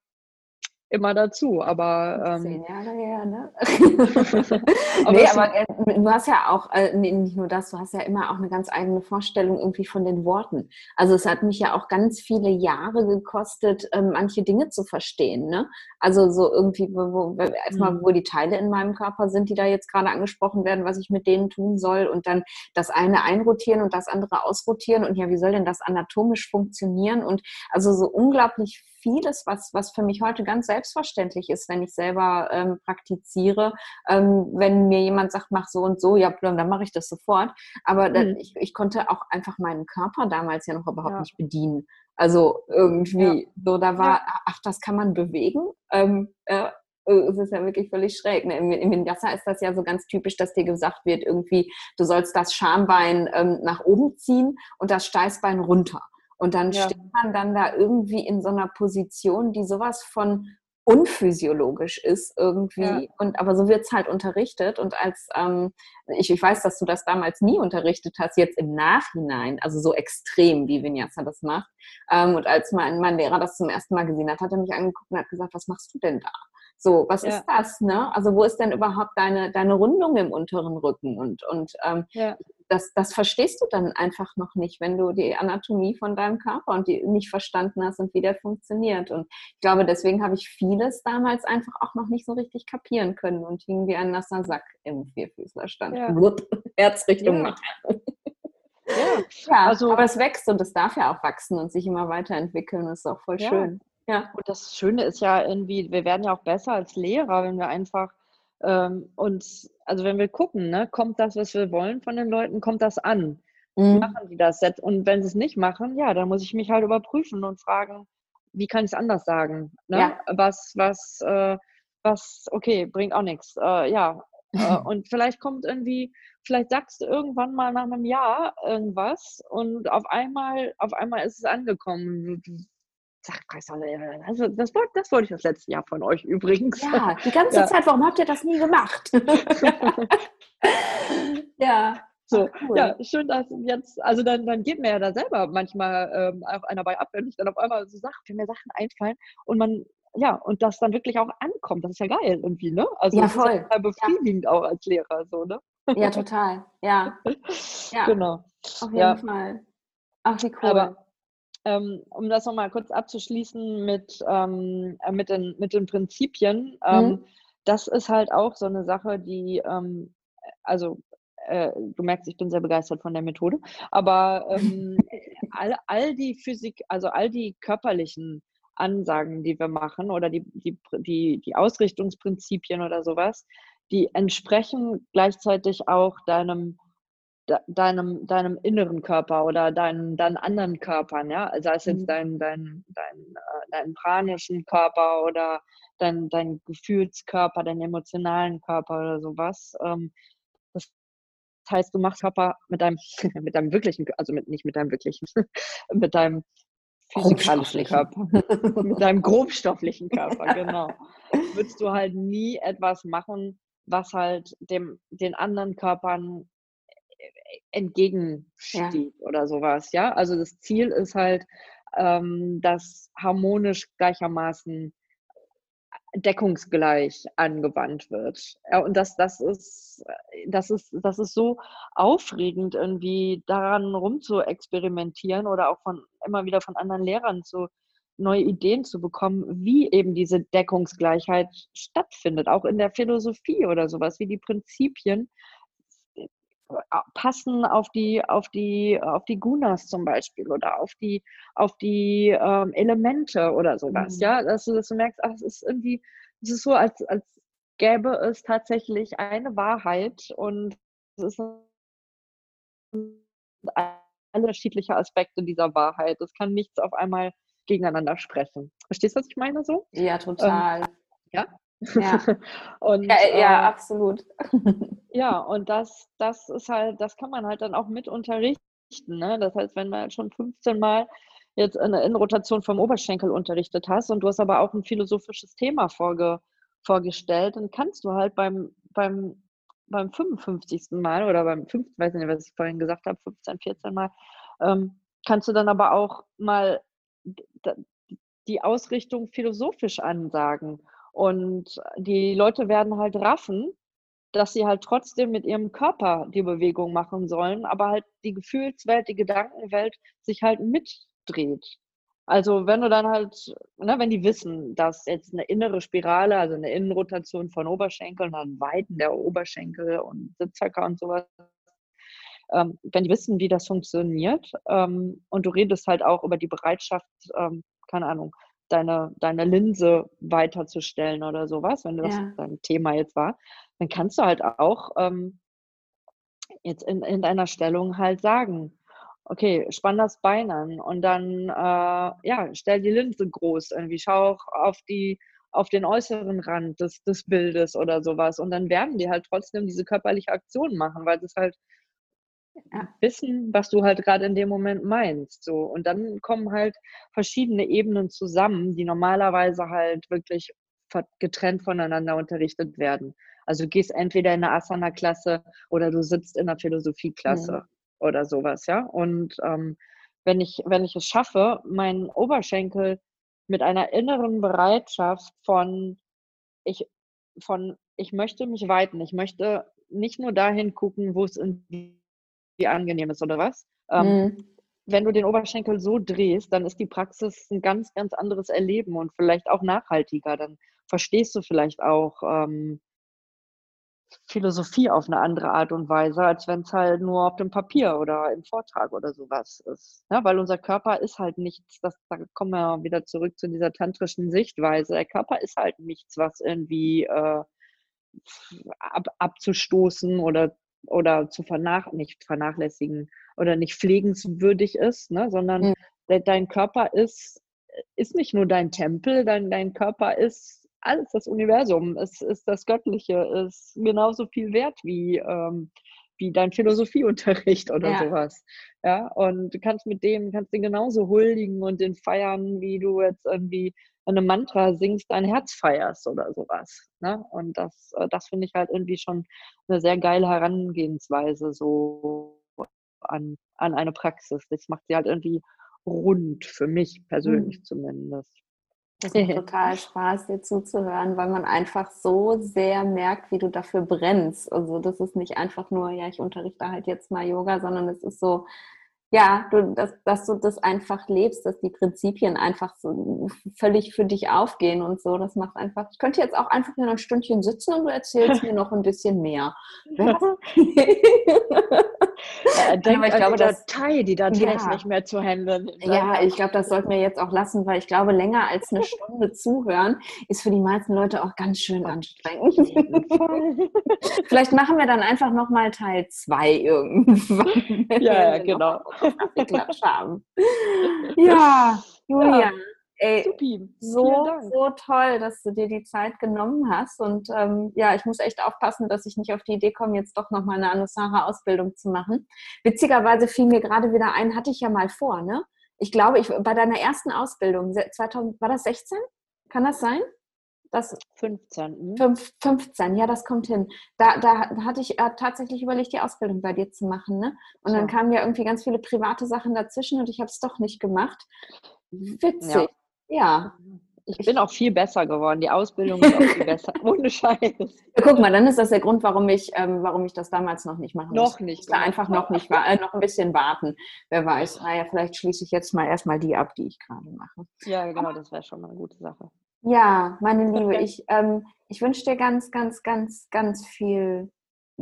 Speaker 3: immer dazu, aber ähm, zehn Jahre her, ne?
Speaker 2: aber nee, aber äh, du hast ja auch äh, nicht nur das, du hast ja immer auch eine ganz eigene Vorstellung irgendwie von den Worten. Also es hat mich ja auch ganz viele Jahre gekostet, äh, manche Dinge zu verstehen, ne? Also so irgendwie, wo, wo, erstmal, mhm. wo die Teile in meinem Körper sind, die da jetzt gerade angesprochen werden, was ich mit denen tun soll und dann das eine einrotieren und das andere ausrotieren und ja, wie soll denn das anatomisch funktionieren und also so unglaublich vieles, was, was für mich heute ganz selbstverständlich ist, wenn ich selber ähm, praktiziere. Ähm, wenn mir jemand sagt, mach so und so, ja, dann mache ich das sofort. Aber mhm. dann, ich, ich konnte auch einfach meinen Körper damals ja noch überhaupt ja. nicht bedienen. Also irgendwie, ja. so da war, ach, das kann man bewegen. Ähm, äh, es ist ja wirklich völlig schräg. Ne? Im, Im Vinyasa ist das ja so ganz typisch, dass dir gesagt wird, irgendwie, du sollst das Schambein ähm, nach oben ziehen und das Steißbein runter. Und dann ja. steht man dann da irgendwie in so einer Position, die sowas von unphysiologisch ist irgendwie. Ja. Und aber so wird es halt unterrichtet. Und als ähm, ich, ich weiß, dass du das damals nie unterrichtet hast, jetzt im Nachhinein, also so extrem, wie Vinyasa das macht. Ähm, und als mein, mein Lehrer das zum ersten Mal gesehen hat, hat er mich angeguckt und hat gesagt, was machst du denn da? So, was ja. ist das? Ne? Also wo ist denn überhaupt deine, deine Rundung im unteren Rücken? Und, und ähm, ja. Das, das verstehst du dann einfach noch nicht, wenn du die Anatomie von deinem Körper und die nicht verstanden hast und wie der funktioniert. Und ich glaube, deswegen habe ich vieles damals einfach auch noch nicht so richtig kapieren können und hing wie ein nasser Sack im Vierfüßlerstand. Ja. Herzrichtung ja. Ja, ja also, aber es wächst und es darf ja auch wachsen und sich immer weiterentwickeln. Das ist auch voll ja. schön.
Speaker 3: Ja. Und das Schöne ist ja irgendwie, wir werden ja auch besser als Lehrer, wenn wir einfach ähm, uns, also wenn wir gucken, ne, kommt das, was wir wollen von den Leuten, kommt das an? Mhm. Machen die das jetzt? Und wenn sie es nicht machen, ja, dann muss ich mich halt überprüfen und fragen, wie kann ich es anders sagen? Ne? Ja. Was, was, äh, was, okay, bringt auch nichts. Äh, ja. Äh, und vielleicht kommt irgendwie vielleicht sagst du irgendwann mal nach einem Jahr irgendwas und auf einmal, auf einmal ist es angekommen. Also das, wollte, das wollte ich das letzte Jahr von euch übrigens.
Speaker 2: Ja, die ganze ja. Zeit, warum habt ihr das nie gemacht?
Speaker 3: ja. So, cool. ja, schön, dass jetzt, also dann, dann geht mir ja da selber manchmal ähm, auch einer bei ab, wenn ich dann auf einmal so Sachen, wenn mir Sachen einfallen und man, ja, und das dann wirklich auch ankommt. Das ist ja geil irgendwie, ne? Also
Speaker 2: ja, voll.
Speaker 3: Das ist befriedigend ja. auch als Lehrer, so, ne?
Speaker 2: Ja, total. Ja.
Speaker 3: ja. Genau.
Speaker 2: Auf jeden ja. Fall. Ach, wie cool. Aber,
Speaker 3: ähm, um das nochmal kurz abzuschließen mit, ähm, äh, mit, den, mit den Prinzipien, ähm, mhm. das ist halt auch so eine Sache, die, ähm, also äh, du merkst, ich bin sehr begeistert von der Methode, aber ähm, all, all die Physik, also all die körperlichen Ansagen, die wir machen oder die, die, die, die Ausrichtungsprinzipien oder sowas, die entsprechen gleichzeitig auch deinem deinem, deinem inneren Körper oder deinen, deinen anderen Körpern, ja, sei es jetzt mhm. dein, dein, dein, äh, deinen pranischen Körper oder dein, dein Gefühlskörper, deinen emotionalen Körper oder sowas. Ähm, das heißt, du machst Körper mit deinem, mit deinem wirklichen, also mit, nicht mit deinem wirklichen, mit deinem physikalischen Körper, mit deinem grobstofflichen Körper, genau. Würdest du halt nie etwas machen, was halt dem, den anderen Körpern entgegensteht ja. oder sowas, ja. Also das Ziel ist halt, ähm, dass harmonisch gleichermaßen deckungsgleich angewandt wird. Ja, und das, das ist, das ist, das ist so aufregend, irgendwie daran rum zu experimentieren oder auch von immer wieder von anderen Lehrern zu neue Ideen zu bekommen, wie eben diese Deckungsgleichheit stattfindet, auch in der Philosophie oder sowas, wie die Prinzipien äh, passen auf die, auf die, auf die Gunas zum Beispiel oder auf die, auf die ähm, Elemente oder sowas. Mhm. Ja, dass du, dass du merkst, ach, es ist irgendwie, es ist so, als, als gäbe es tatsächlich eine Wahrheit und es ist unterschiedliche Aspekte dieser Wahrheit. Es kann nichts auf einmal gegeneinander sprechen. Verstehst du, was ich meine so?
Speaker 2: Ja, total. Ähm,
Speaker 3: ja.
Speaker 2: Ja. und, ja, ja äh, absolut.
Speaker 3: ja, und das, das ist halt, das kann man halt dann auch mit unterrichten. Ne? Das heißt, wenn man schon 15 Mal jetzt eine Innenrotation vom Oberschenkel unterrichtet hast und du hast aber auch ein philosophisches Thema vorge, vorgestellt, dann kannst du halt beim, beim, beim 55. Mal oder beim 5. weiß nicht, was ich vorhin gesagt habe, 15, 14 Mal, ähm, kannst du dann aber auch mal die Ausrichtung philosophisch ansagen. Und die Leute werden halt raffen, dass sie halt trotzdem mit ihrem Körper die Bewegung machen sollen, aber halt die Gefühlswelt, die Gedankenwelt sich halt mitdreht. Also wenn du dann halt, ne, wenn die wissen, dass jetzt eine innere Spirale, also eine Innenrotation von Oberschenkeln, dann Weiten der Oberschenkel und Sitzhöcker und sowas ähm, wenn die wissen, wie das funktioniert ähm, und du redest halt auch über die Bereitschaft, ähm, keine Ahnung, deine, deine Linse weiterzustellen oder sowas, wenn das ja. dein Thema jetzt war, dann kannst du halt auch ähm, jetzt in, in deiner Stellung halt sagen, okay, spann das Bein an und dann, äh, ja, stell die Linse groß, irgendwie schau auch auf die, auf den äußeren Rand des, des Bildes oder sowas und dann werden die halt trotzdem diese körperliche Aktion machen, weil es halt. Wissen, was du halt gerade in dem Moment meinst. So. Und dann kommen halt verschiedene Ebenen zusammen, die normalerweise halt wirklich getrennt voneinander unterrichtet werden. Also du gehst entweder in eine Asana-Klasse oder du sitzt in einer Philosophie-Klasse mhm. oder sowas, ja. Und ähm, wenn, ich, wenn ich es schaffe, meinen Oberschenkel mit einer inneren Bereitschaft von ich von, ich möchte mich weiten. Ich möchte nicht nur dahin gucken, wo es irgendwie angenehm ist oder was. Ähm, mhm. Wenn du den Oberschenkel so drehst, dann ist die Praxis ein ganz, ganz anderes Erleben und vielleicht auch nachhaltiger. Dann verstehst du vielleicht auch ähm, Philosophie auf eine andere Art und Weise, als wenn es halt nur auf dem Papier oder im Vortrag oder sowas ist. Ja, weil unser Körper ist halt nichts, das, da kommen wir wieder zurück zu dieser tantrischen Sichtweise. Der Körper ist halt nichts, was irgendwie äh, ab, abzustoßen oder, oder zu vernach nicht vernachlässigen oder nicht pflegenswürdig ist, ne? sondern mhm. de, dein Körper ist, ist nicht nur dein Tempel, dein, dein Körper ist alles, das Universum, es ist das Göttliche, ist genauso viel wert wie, ähm, wie dein Philosophieunterricht oder ja. sowas. Ja, und du kannst mit dem, kannst den genauso huldigen und den feiern, wie du jetzt irgendwie eine Mantra singst, dein Herz feierst oder sowas. Ne? Und das, äh, das finde ich halt irgendwie schon eine sehr geile Herangehensweise so an, an eine Praxis. Das macht sie halt irgendwie rund, für mich persönlich mhm. zumindest.
Speaker 2: Das macht total Spaß, dir zuzuhören, weil man einfach so sehr merkt, wie du dafür brennst. Also das ist nicht einfach nur, ja, ich unterrichte halt jetzt mal Yoga, sondern es ist so, ja, du, dass, dass du das einfach lebst, dass die Prinzipien einfach so völlig für dich aufgehen und so. Das macht einfach, ich könnte jetzt auch einfach nur ein Stündchen sitzen und du erzählst mir noch ein bisschen mehr.
Speaker 3: Ja, denkt ich glaube, die Datei, die Datei ja. ist nicht mehr zu handeln.
Speaker 2: Ja, ich glaube, das sollten wir jetzt auch lassen, weil ich glaube, länger als eine Stunde zuhören ist für die meisten Leute auch ganz schön anstrengend. Vielleicht machen wir dann einfach nochmal Teil 2 irgendwann.
Speaker 3: Ja, ja genau.
Speaker 2: haben. Ja, Julia. Ja. Ey, Supi. so, so toll, dass du dir die Zeit genommen hast. Und ähm, ja, ich muss echt aufpassen, dass ich nicht auf die Idee komme, jetzt doch nochmal eine Anusara-Ausbildung zu machen. Witzigerweise fiel mir gerade wieder ein, hatte ich ja mal vor, ne? Ich glaube, ich, bei deiner ersten Ausbildung, 2000, war das 16? Kann das sein?
Speaker 3: Das 15.
Speaker 2: 15, ja, das kommt hin. Da, da hatte ich äh, tatsächlich überlegt, die Ausbildung bei dir zu machen. Ne? Und ja. dann kamen ja irgendwie ganz viele private Sachen dazwischen und ich habe es doch nicht gemacht. Witzig. Ja. Ja.
Speaker 3: Ich bin auch viel besser geworden. Die Ausbildung ist auch viel besser. Ohne Scheiß. Ja,
Speaker 2: guck mal, dann ist das der Grund, warum ich, ähm, warum ich das damals noch nicht machen
Speaker 3: Noch musste. nicht.
Speaker 2: Ich einfach noch nicht, äh, noch ein bisschen warten. Wer weiß. Naja, vielleicht schließe ich jetzt mal erstmal die ab, die ich gerade mache.
Speaker 3: Ja, genau, das wäre schon mal eine gute Sache.
Speaker 2: Ja, meine Liebe, ich, ähm, ich wünsche dir ganz, ganz, ganz, ganz viel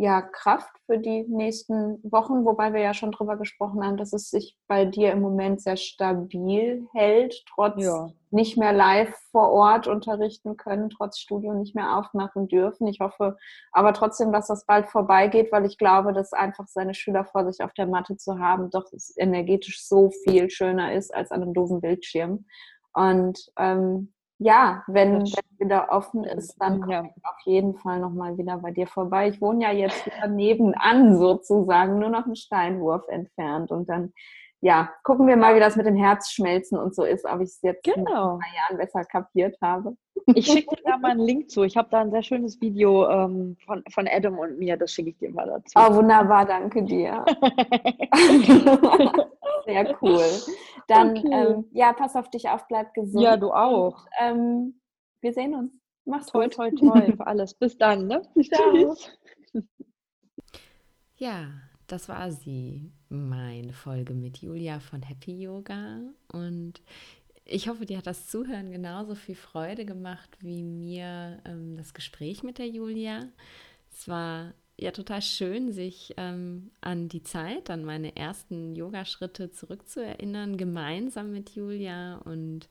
Speaker 2: ja, Kraft für die nächsten Wochen, wobei wir ja schon drüber gesprochen haben, dass es sich bei dir im Moment sehr stabil hält, trotz ja. nicht mehr live vor Ort unterrichten können, trotz Studio nicht mehr aufmachen dürfen. Ich hoffe aber trotzdem, dass das bald vorbeigeht, weil ich glaube, dass einfach seine Schüler vor sich auf der Matte zu haben, doch energetisch so viel schöner ist als an einem doofen Bildschirm. Und ähm, ja, wenn, es wieder offen ist, dann komme ja. ich auf jeden Fall nochmal wieder bei dir vorbei. Ich wohne ja jetzt wieder nebenan sozusagen, nur noch einen Steinwurf entfernt. Und dann, ja, gucken wir mal, wie das mit dem Herzschmelzen und so ist, ob ich es jetzt genau. in ein paar Jahren besser kapiert habe.
Speaker 3: Ich schicke dir da mal einen Link zu. Ich habe da ein sehr schönes Video ähm, von, von Adam und mir, das schicke ich dir mal dazu.
Speaker 2: Oh, wunderbar, danke dir. sehr cool. Dann, okay. ähm, ja, pass auf dich auf, bleib gesund.
Speaker 3: Ja, du auch.
Speaker 2: Und, ähm, wir sehen uns.
Speaker 3: Mach's toll, toll, toll für alles. Bis dann, ne?
Speaker 2: Ciao.
Speaker 1: Ja, das war sie, meine Folge mit Julia von Happy Yoga. Und ich hoffe, dir hat das Zuhören genauso viel Freude gemacht wie mir ähm, das Gespräch mit der Julia. Es war ja total schön, sich ähm, an die Zeit, an meine ersten Yogaschritte zurückzuerinnern, gemeinsam mit Julia. Und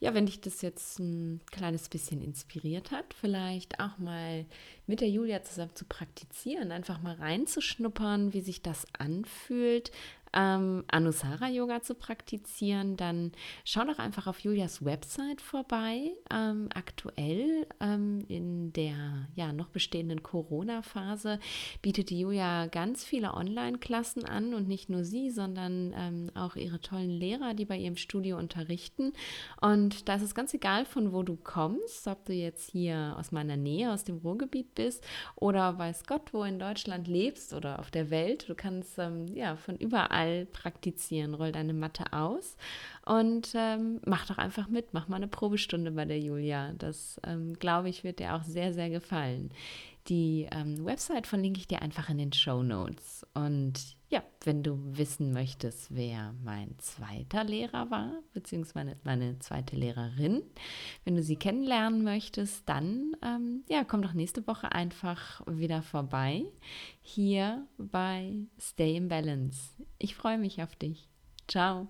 Speaker 1: ja, wenn dich das jetzt ein kleines bisschen inspiriert hat, vielleicht auch mal mit der Julia zusammen zu praktizieren, einfach mal reinzuschnuppern, wie sich das anfühlt, ähm, Anusara Yoga zu praktizieren, dann schau doch einfach auf Julias Website vorbei. Ähm, aktuell ähm, in der ja noch bestehenden Corona-Phase bietet die Julia ganz viele Online-Klassen an und nicht nur sie, sondern ähm, auch ihre tollen Lehrer, die bei ihrem Studio unterrichten. Und da ist es ganz egal, von wo du kommst, ob du jetzt hier aus meiner Nähe, aus dem Ruhrgebiet bist oder weiß Gott, wo in Deutschland lebst oder auf der Welt. Du kannst ähm, ja von überall überall praktizieren. Roll deine Matte aus und ähm, mach doch einfach mit. Mach mal eine Probestunde bei der Julia. Das, ähm, glaube ich, wird dir auch sehr, sehr gefallen. Die ähm, Website verlinke ich dir einfach in den Show Notes. Und ja, wenn du wissen möchtest, wer mein zweiter Lehrer war, beziehungsweise meine zweite Lehrerin, wenn du sie kennenlernen möchtest, dann ähm, ja, komm doch nächste Woche einfach wieder vorbei hier bei Stay in Balance. Ich freue mich auf dich. Ciao.